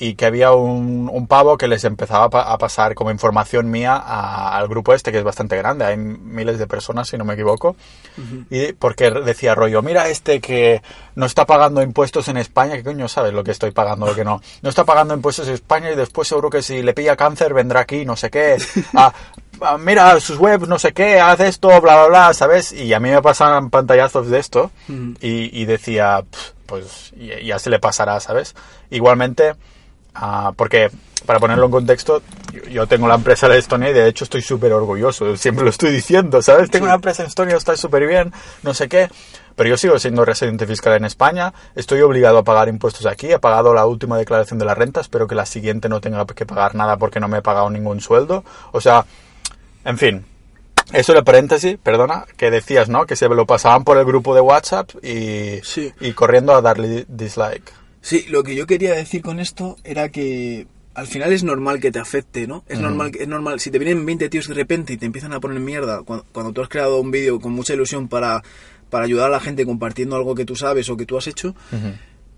y que había un, un pavo que les empezaba a, pa- a pasar como información mía a- al grupo este, que es bastante grande, hay miles de personas si no me equivoco, y porque decía rollo, mira este que no está pagando impuestos en España, ¿qué coño sabes lo que estoy pagando, lo que no? No está pagando impuestos en España y después seguro que si le pilla cáncer vendrá aquí, no sé qué. Ah, ah, mira sus webs, no sé qué, haz esto, bla, bla, bla, ¿sabes? Y a mí me pasaban pantallazos de esto y, y decía, "Pff, pues ya se le pasará, ¿sabes? Igualmente, ah, porque para ponerlo en contexto, yo, yo tengo la empresa de Estonia y de hecho estoy súper orgulloso, siempre lo estoy diciendo, ¿sabes? Tengo Sí. una empresa en Estonia, está súper bien, no sé qué, pero yo sigo siendo residente fiscal en España, estoy obligado a pagar impuestos aquí, he pagado la última declaración de la renta, espero que la siguiente no tenga que pagar nada porque no me he pagado ningún sueldo, o sea, en fin, eso de paréntesis, perdona, que decías, ¿no? Que se lo pasaban por el grupo de WhatsApp y, Sí. y corriendo a darle dislike. Sí, lo que yo quería decir con esto era que al final es normal que te afecte, ¿no? Es normal, es normal. Si te vienen 20 tíos de repente y te empiezan a poner mierda cuando, cuando tú has creado un vídeo con mucha ilusión para, para ayudar a la gente compartiendo algo que tú sabes o que tú has hecho,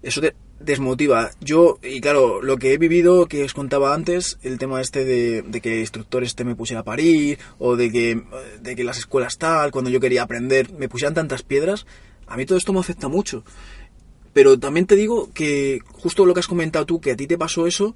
eso te desmotiva. Yo, y claro, lo que he vivido, que os contaba antes, el tema este de, de que instructores te me pusiera a parir, o de que, de que las escuelas tal, cuando yo quería aprender, me pusieran tantas piedras, a mí todo esto me afecta mucho. Pero también te digo que justo lo que has comentado tú, que a ti te pasó eso,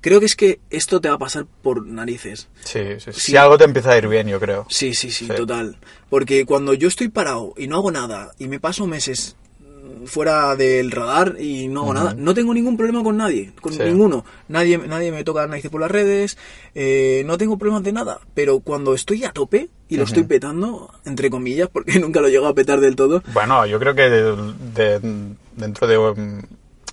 creo que es que esto te va a pasar por narices. Sí, sí, sí. Si algo te empieza a ir bien, yo creo. Sí, sí, sí, Sí. total. Porque cuando yo estoy parado y no hago nada y me paso meses mm, fuera del radar y no hago nada, no tengo ningún problema con nadie, con Sí. ninguno. Nadie, nadie me toca narices por las redes, eh, no tengo problemas de nada. Pero cuando estoy a tope y lo estoy petando, entre comillas, porque nunca lo llego a petar del todo, Bueno, yo creo que de, de- dentro de un-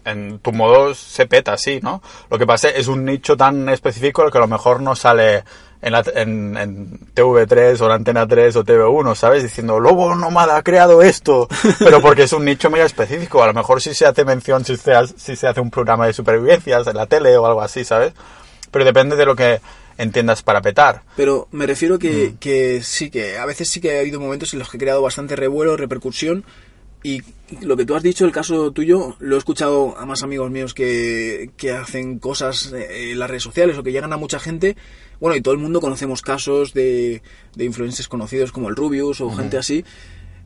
en tu modo se peta, sí, ¿no? Lo que pasa es un nicho tan específico que a lo mejor no sale en, la- en, en TV3 o en Antena 3 o TV1, ¿sabes? Diciendo, Lobo Nómada ha creado esto, pero porque es un nicho muy específico. A lo mejor sí se hace mención si se, si se hace un programa de supervivencias en la tele o algo así, ¿sabes? Pero depende de lo que entiendas para petar. Pero me refiero que, que sí, que a veces sí que ha habido momentos en los que he creado bastante revuelo, repercusión. Y lo que tú has dicho, el caso tuyo, lo he escuchado a más amigos míos que, que hacen cosas en las redes sociales o que llegan a mucha gente. Bueno, y todo el mundo conocemos casos de, de influencers conocidos como el Rubius o gente así,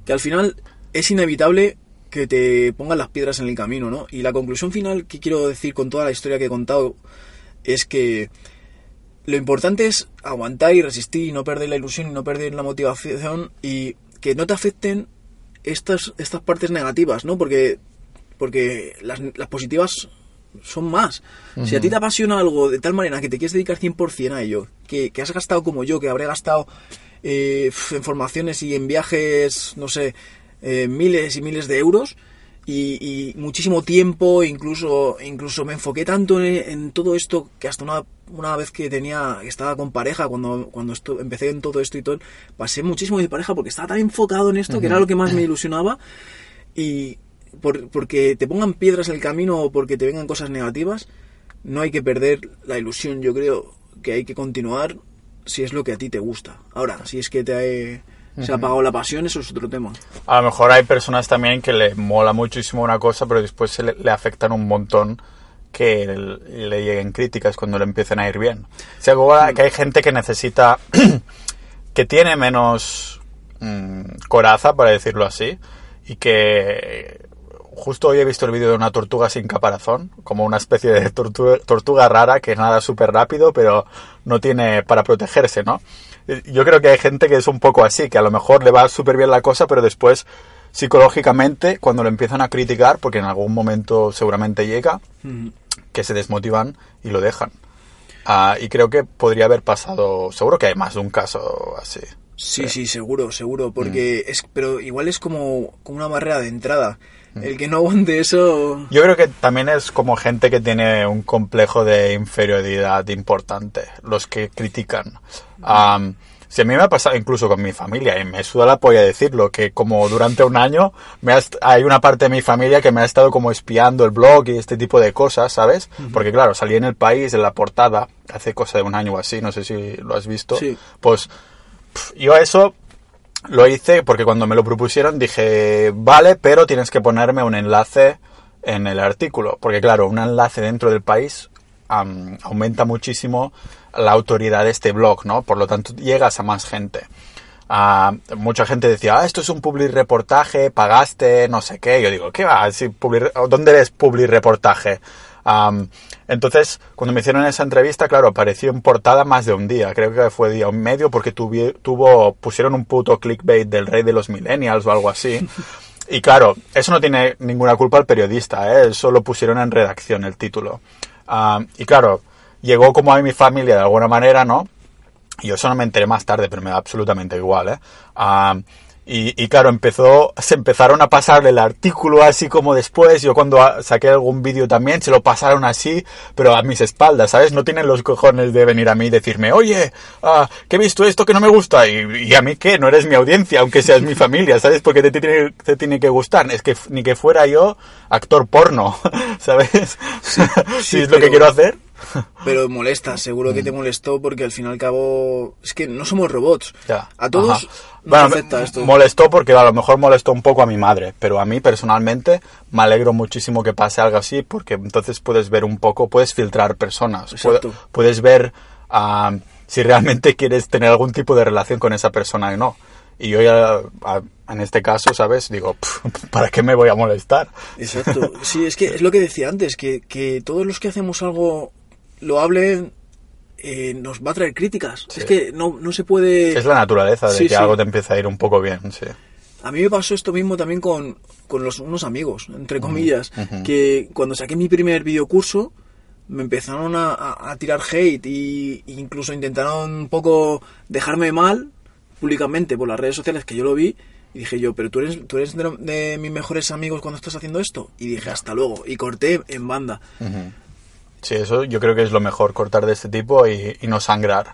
que al final es inevitable que te pongan las piedras en el camino, ¿no? Y la conclusión final que quiero decir con toda la historia que he contado es que lo importante es aguantar y resistir y no perder la ilusión y no perder la motivación y que no te afecten estas, estas partes negativas, ¿no? Porque, porque las, las positivas son más. Si a ti te apasiona algo de tal manera que te quieres dedicar 100% a ello, que, que has gastado como yo, que habré gastado eh, en formaciones y en viajes, no sé, eh, miles y miles de euros, y, y muchísimo tiempo, incluso incluso me enfoqué tanto en, en todo esto que hasta una, una vez que tenía estaba con pareja cuando cuando esto, empecé en todo esto y todo pasé muchísimo de pareja porque estaba tan enfocado en esto que era lo que más me ilusionaba y por- porque te pongan piedras en el camino o porque te vengan cosas negativas no hay que perder la ilusión yo creo que hay que continuar si es lo que a ti te gusta. Ahora si es que te se ha apagado la pasión eso es otro tema. A lo mejor hay personas también que le mola muchísimo una cosa, pero después se le, le afectan un montón que le lleguen críticas cuando le empiecen a ir bien. O sea, igual que hay gente que necesita, que tiene menos mm, coraza, para decirlo así, y que justo hoy he visto el vídeo de una tortuga sin caparazón, como una especie de tortuga, tortuga rara que nada súper rápido, pero no tiene para protegerse, ¿no? Yo creo que hay gente que es un poco así, que a lo mejor le va súper bien la cosa, pero después psicológicamente, cuando lo empiezan a criticar, porque en algún momento seguramente llega, Mm. que se desmotivan y lo dejan. Ah, y creo que podría haber pasado, seguro que hay más de un caso así. Sí, sí, seguro, seguro, porque es, pero igual es como, como una barrera de entrada. El que no aguante eso, Yo creo que también es como gente que tiene un complejo de inferioridad importante, los que critican. Am, si a mí me ha pasado incluso con mi familia, y me suda la polla decirlo, que como durante un año me ha hay una parte de mi familia que me ha estado como espiando el blog y este tipo de cosas, ¿sabes? Porque claro, salí en el país, en la portada, hace cosa de un año o así, no sé si lo has visto. Sí. Pues pf, yo eso lo hice porque cuando me lo propusieron dije, vale, pero tienes que ponerme un enlace en el artículo. Porque claro, un enlace dentro del país aumenta muchísimo la autoridad de este blog, ¿no? Por lo tanto, llegas a más gente. Ah, mucha gente decía, ah, esto es un public reportaje, pagaste, no sé qué. Yo digo, ¿qué va? Si public- ¿Dónde eres public reportaje? Am, entonces, cuando me hicieron esa entrevista, claro, apareció en portada más de un día. Creo que fue día y medio porque tuvi- tuvo, pusieron un puto clickbait del rey de los millennials o algo así. Y claro, eso no tiene ninguna culpa al periodista, ¿eh? eso lo pusieron en redacción el título. Ah, y claro, llegó como a mi familia de alguna manera, ¿no? Y yo eso no me enteré más tarde, pero me da absolutamente igual, ¿eh? Ah, y, y claro, empezó, se empezaron a pasar el artículo así como después. Yo cuando saqué algún vídeo también se lo pasaron así, pero a mis espaldas, ¿sabes? No tienen los cojones de venir a mí y decirme, oye, ah, que he visto esto que no me gusta. Y, y a mí qué, no eres mi audiencia, aunque seas mi familia, ¿sabes? Porque te tiene, te tiene que gustar. Es que ni que fuera yo actor porno, ¿sabes? si es lo que quiero hacer. pero molesta, seguro que te molestó porque al fin y al cabo es que no somos robots. Ya. A todos nos Bueno, afecta esto. molestó porque a lo mejor molestó un poco a mi madre, pero a mí personalmente me alegro muchísimo que pase algo así porque entonces puedes ver un poco, puedes filtrar personas, Exacto. Puedes ver ah, si realmente quieres tener algún tipo de relación con esa persona o no. Y yo ya, ah, en este caso, ¿sabes? Digo, "Pf, ¿para qué me voy a molestar? Exacto. Sí, es que es lo que decía antes, que, que todos los que hacemos algo loable eh, nos va a traer críticas. Es que no, no se puede... Es la naturaleza de Sí, que sí. algo te empieza a ir un poco bien, sí. A mí me pasó esto mismo también con, con los, unos amigos, entre comillas, que cuando saqué mi primer videocurso me empezaron a, a- a tirar hate e incluso intentaron un poco dejarme mal públicamente por las redes sociales que yo lo vi Y dije yo, pero tú eres, tú eres de, lo- de mis mejores amigos cuando estás haciendo esto. Y dije, hasta luego. Y corté en banda. Sí, eso yo creo que es lo mejor, cortar de este tipo y, no sangrar.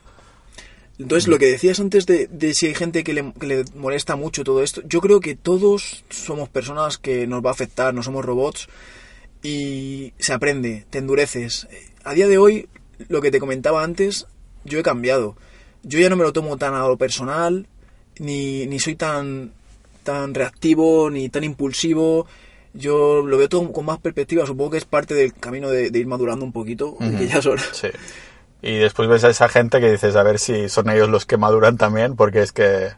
Entonces, lo que decías antes de, si hay gente que le, que le molesta mucho todo esto, yo creo que todos somos personas que nos va a afectar, no somos robots y se aprende, te endureces. A día de hoy, lo que te comentaba antes, yo he cambiado. Yo ya no me lo tomo tan a lo personal, ni, ni soy tan, tan reactivo, ni tan impulsivo. Yo lo veo todo con más perspectiva, supongo que es parte del camino de, de ir madurando un poquito, que ya es hora. Sí. Y después ves a esa gente que dices, a ver si son ellos los que maduran también, porque es que...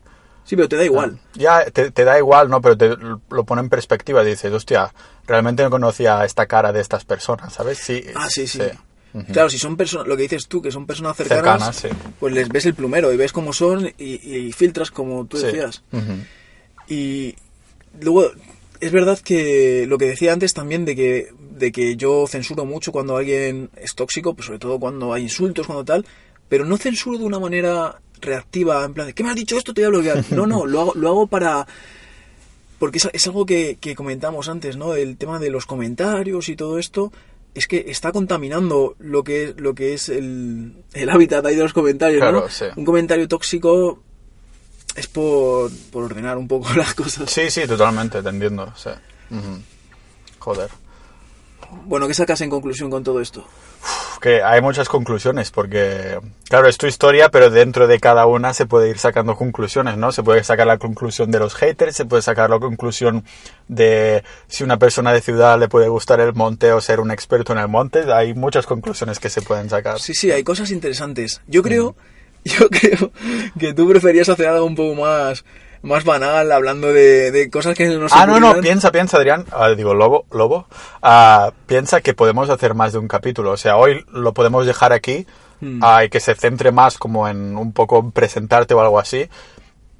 Sí, pero te da igual. Ya, te, te da igual, ¿no? Pero te lo pone en perspectiva. Dices, hostia, realmente no conocía esta cara de estas personas, ¿sabes? Sí. Ah, sí, sí. Claro, si son personas, lo que dices tú, que son personas cercanas, Cercanas, sí. pues les ves el plumero y ves cómo son y, y filtras como tú Sí. decías. Ujú. Y luego, es verdad que lo que decía antes también de que, de que yo censuro mucho cuando alguien es tóxico, pues sobre todo cuando hay insultos, cuando tal, pero no censuro de una manera reactiva, en plan de, ¿qué me has dicho esto? Te voy a bloquear. No, no, lo hago, lo hago para... Porque es, es algo que, que comentamos antes, ¿no? El tema de los comentarios y todo esto, es que está contaminando lo que, lo que es el, el hábitat ahí de los comentarios, Claro, ¿no? sí. Un comentario tóxico es por, por ordenar un poco las cosas. Sí, sí, totalmente, te entiendo. Joder. Bueno, ¿qué sacas en conclusión con todo esto? que hay muchas conclusiones porque, claro, es tu historia, pero dentro de cada una se puede ir sacando conclusiones, ¿no? Se puede sacar la conclusión de los haters, se puede sacar la conclusión de si una persona de ciudad le puede gustar el monte o ser un experto en el monte. Hay muchas conclusiones que se pueden sacar. Sí, sí, hay cosas interesantes. Yo creo, yo creo que tú preferías hacer algo un poco más, más banal, hablando de, de cosas que no se Ah, no, no, piensa, piensa, Adrián. Ah, digo, Lobo, Lobo. Ah, piensa que podemos hacer más de un capítulo. O sea, hoy lo podemos dejar aquí Hmm. ah, y que se centre más como en un poco presentarte o algo así.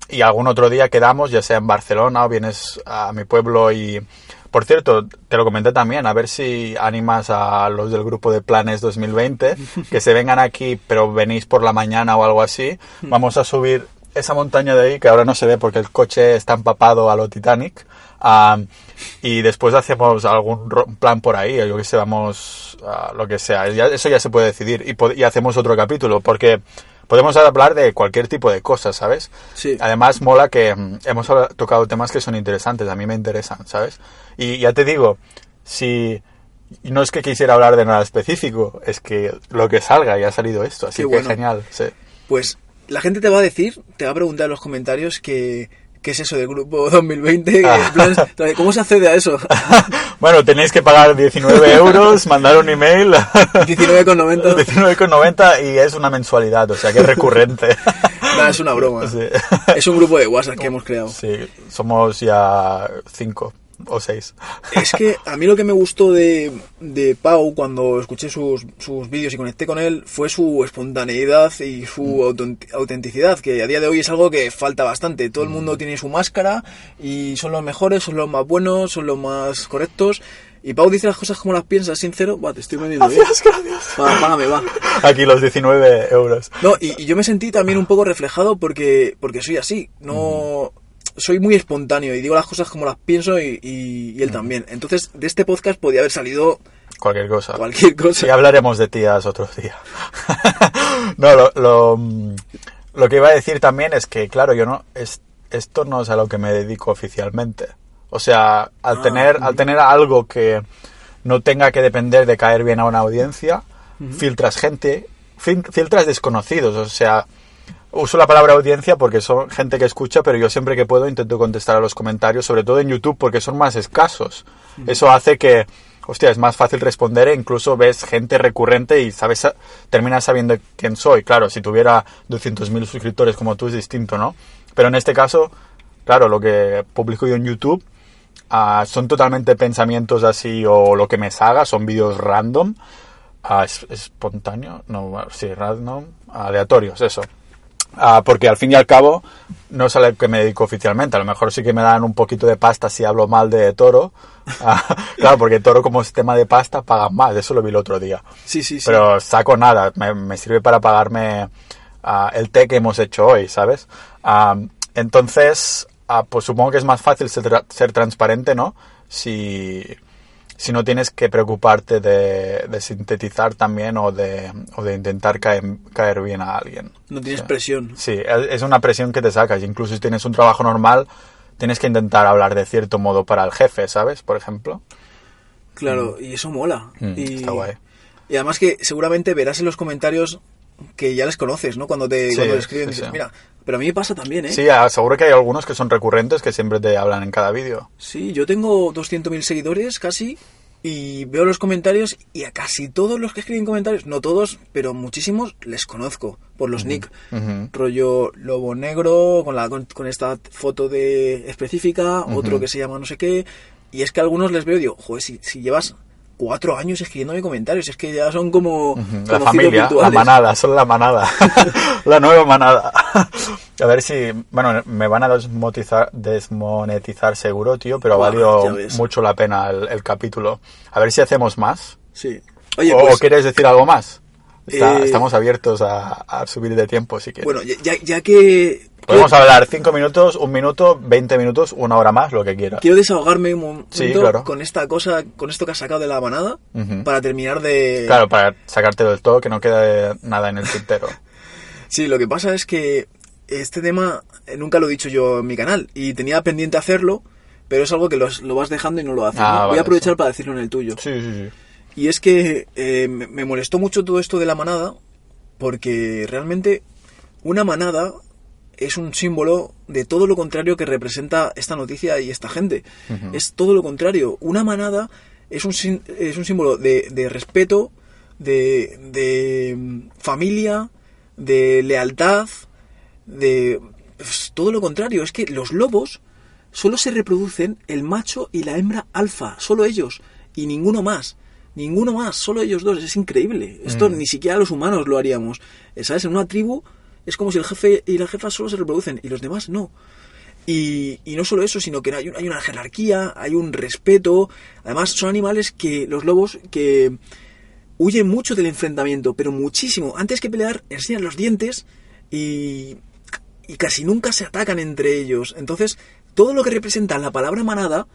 Y algún otro día quedamos, ya sea en Barcelona o vienes a mi pueblo y... Por cierto, te lo comenté también, a ver si animas a los del grupo de Planes 2020 que se vengan aquí, pero venís por la mañana o algo así. Vamos a subir esa montaña de ahí, que ahora no se ve porque el coche está empapado a lo Titanic. ah, y después hacemos algún plan por ahí, yo que sé, vamos a lo que sea. Ya- eso ya se puede decidir y, y hacemos otro capítulo, porque podemos hablar de cualquier tipo de cosas, ¿sabes? Sí. Además, mola que mm, hemos tocado temas que son interesantes, a mí me interesan, ¿sabes? Y ya te digo, si... no es que quisiera hablar de nada específico, es que lo que salga ya ha salido esto, así Qué que bueno. genial, sí. Pues la gente te va a decir, te va a preguntar en los comentarios que, qué es eso del grupo 2020, que, Ah. plan, ¿cómo se accede a eso? bueno, tenéis que pagar 19 euros, mandar un email. 19,90. 19,90 y es una mensualidad, o sea que es recurrente. Nada, es una broma. Sí. Es un grupo de WhatsApp que hemos creado. Sí, somos ya cinco o seis. Es que a mí lo que me gustó de, de Pau cuando escuché sus, sus vídeos y conecté con él fue su espontaneidad y su autent- autenticidad, que a día de hoy es algo que falta bastante. Todo el mundo tiene su máscara y son los mejores, son los más buenos, son los más correctos. Y Pau dice las cosas como las piensa, sincero. Buah, te estoy vendiendo bien. Gracias, gracias. Va, págame, va. Aquí los 19 euros. No, y, y yo me sentí también un poco reflejado porque, porque soy así. No. Soy muy espontáneo y digo las cosas como las pienso y, y- y él también. Entonces, de este podcast podía haber salido Cualquier cosa. cualquier cosa. Sí, hablaremos de tías otro día. no, lo, lo, lo que iba a decir también es que, claro, yo no. Es, esto no es a lo que me dedico oficialmente. O sea, al, Ah, tener, al tener algo que no tenga que depender de caer bien a una audiencia, filtras gente, filtras desconocidos. O sea, uso la palabra audiencia porque son gente que escucha, pero yo siempre que puedo intento contestar a los comentarios, sobre todo en YouTube, porque son más escasos. Eso hace que, hostia, es más fácil responder e incluso ves gente recurrente y sabes, terminas sabiendo quién soy. Claro, si tuviera 200.000 suscriptores como tú es distinto, ¿no? Pero en este caso, claro, lo que publico yo en YouTube ah, son totalmente pensamientos así o lo que me salga, son vídeos random, es- espontáneo, no, sí, random, aleatorios, eso. Ah, porque al fin y al cabo no es a lo que me dedico oficialmente. A lo mejor sí que me dan un poquito de pasta si hablo mal de Toro. Ah, claro, porque Toro como sistema de pasta paga más. Eso lo vi el otro día. Sí, sí, sí. Pero saco nada. Me, me sirve para pagarme ah, el té que hemos hecho hoy, ¿sabes? Entonces, pues supongo que es más fácil ser, ser transparente, ¿no? Si, si no tienes que preocuparte de, de sintetizar también o de, o de intentar caer, caer bien a alguien. No tienes Sí. presión. Sí, es una presión que te sacas. Incluso si tienes un trabajo normal, tienes que intentar hablar de cierto modo para el jefe, ¿sabes? Por ejemplo. Claro, y eso mola. Mm, y, está guay. y además que seguramente verás en los comentarios que ya les conoces, ¿no? Cuando te Sí, cuando escriben, sí, dices, sí. mira, pero a mí me pasa también, ¿eh? Sí, ah, seguro que hay algunos que son recurrentes que siempre te hablan en cada vídeo. Sí, yo tengo 200.000 seguidores casi y veo los comentarios y a casi todos los que escriben comentarios, no todos, pero muchísimos, les conozco por los nick. Rollo lobo negro con, la, con, con esta foto de específica, otro que se llama no sé qué. Y es que a algunos les veo y digo, joder, si, si llevas cuatro años escribiéndome comentarios, es que ya son como... La familia, la manada, son la manada. la nueva manada. a ver si, bueno, me van a desmonetizar, desmonetizar seguro, tío, pero ya ves. mucho la pena el, el capítulo. A ver si hacemos más. Sí. Oye, o, pues, o quieres decir algo más? Está- Eh, Estamos abiertos a, a subir de tiempo, si quieres. bueno, ya, ya- que... Podemos quiero- hablar 5 minutos, un minuto, 20 minutos, una hora más, lo que quieras. Quiero desahogarme un momento Sí, claro. con esta cosa, con esto que has sacado de la manada, Ujú. para terminar de... Claro, para sacarte del todo, que no quede nada en el tintero. Sí, lo que pasa es que este tema eh, nunca lo he dicho yo en mi canal y tenía pendiente hacerlo, pero es algo que los- lo vas dejando y no lo haces. Ah, ¿no? Voy a aprovechar sí. para decirlo en el tuyo. Sí, sí, sí. Y es que eh, me molestó mucho todo esto de la manada, porque realmente una manada es un símbolo de todo lo contrario que representa esta noticia y esta gente. Es todo lo contrario. Una manada es un, es un símbolo de, de respeto, de, de mm, familia, de lealtad, de pues, todo lo contrario. Es que los lobos solo se reproducen el macho y la hembra alfa, solo ellos, y ninguno más. Ninguno más, solo ellos dos, es increíble. Esto Mm. ni siquiera los humanos lo haríamos. ¿Sabes? En una tribu es como si el jefe y la jefa solo se reproducen y los demás no. Y, y no solo eso, sino que hay, hay una jerarquía, hay un respeto. Además, son animales que, los lobos, que huyen mucho del enfrentamiento, pero muchísimo. Antes que pelear, enseñan los dientes y, y casi nunca se atacan entre ellos. Entonces, todo lo que representa la palabra manada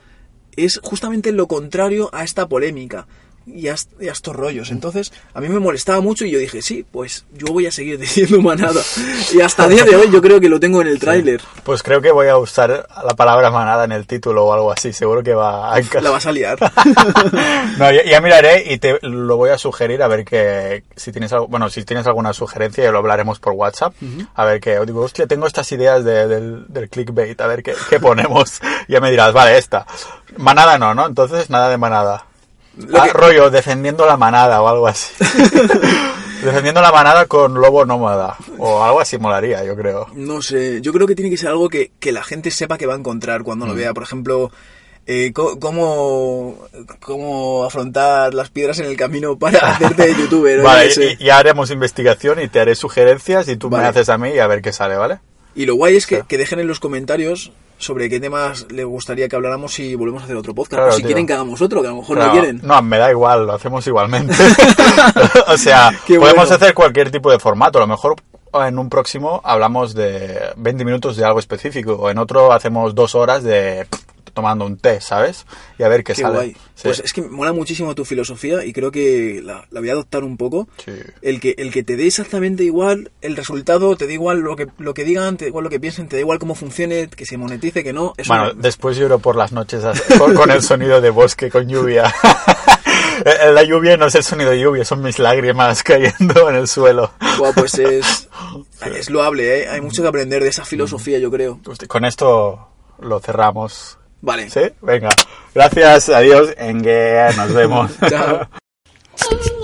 es justamente lo contrario a esta polémica y a, est- y rollos. Entonces, a mí me molestaba mucho y yo dije, sí, pues yo voy a seguir diciendo manada. Y hasta el día de hoy yo creo que lo tengo en el tráiler. Pues creo que voy a usar la palabra manada en el título o algo así. Seguro que va a encajar. La vas a liar. No, ya, ya miraré y te lo voy a sugerir a ver que si tienes algo, bueno, si tienes alguna sugerencia ya lo hablaremos por WhatsApp. A ver que digo, hostia, tengo estas ideas de- del, del clickbait, a ver qué, qué ponemos. ya me dirás, vale, esta. Manada no, ¿no? Entonces nada de manada. Ah, que- rollo, defendiendo la manada o algo así. defendiendo la manada con lobo nómada. O algo así molaría, yo creo. No sé, yo creo que tiene que ser algo que, que la gente sepa que va a encontrar cuando Mm. lo vea. Por ejemplo, eh, cómo, cómo afrontar las piedras en el camino para hacerte youtuber. Vale, sé. y, y haremos investigación y te haré sugerencias y tú Vale. me haces a mí y a ver qué sale, ¿vale? Y lo guay es que, Sí. que dejen en los comentarios sobre qué temas les gustaría que habláramos si volvemos a hacer otro podcast. Claro, o si tío. quieren que hagamos otro, que a lo mejor Claro, no quieren. No, me da igual, lo hacemos igualmente. o sea, Qué podemos bueno. hacer cualquier tipo de formato. A lo mejor en un próximo hablamos de 20 minutos de algo específico. O en otro hacemos dos horas de tomando un té, ¿sabes? Y a ver qué, Qué sale. guay. Sí. Pues es que me mola muchísimo tu filosofía y creo que la, la voy a adoptar un poco. Sí. El que, el que te dé exactamente igual el resultado, te da igual lo que, lo que digan, te da igual lo que piensen, te da igual cómo funcione, que se monetice, que no. Eso Bueno, me- después lloro por las noches con, con el sonido de bosque, con lluvia. Eh, La lluvia no es el sonido de lluvia, son mis lágrimas cayendo en el suelo. Pues es, es loable, ¿eh? Hay mucho que aprender de esa filosofía, yo creo. Hostia, Con esto lo cerramos. Vale. ¿Sí? Venga. Gracias, adiós, en que nos vemos. Chao.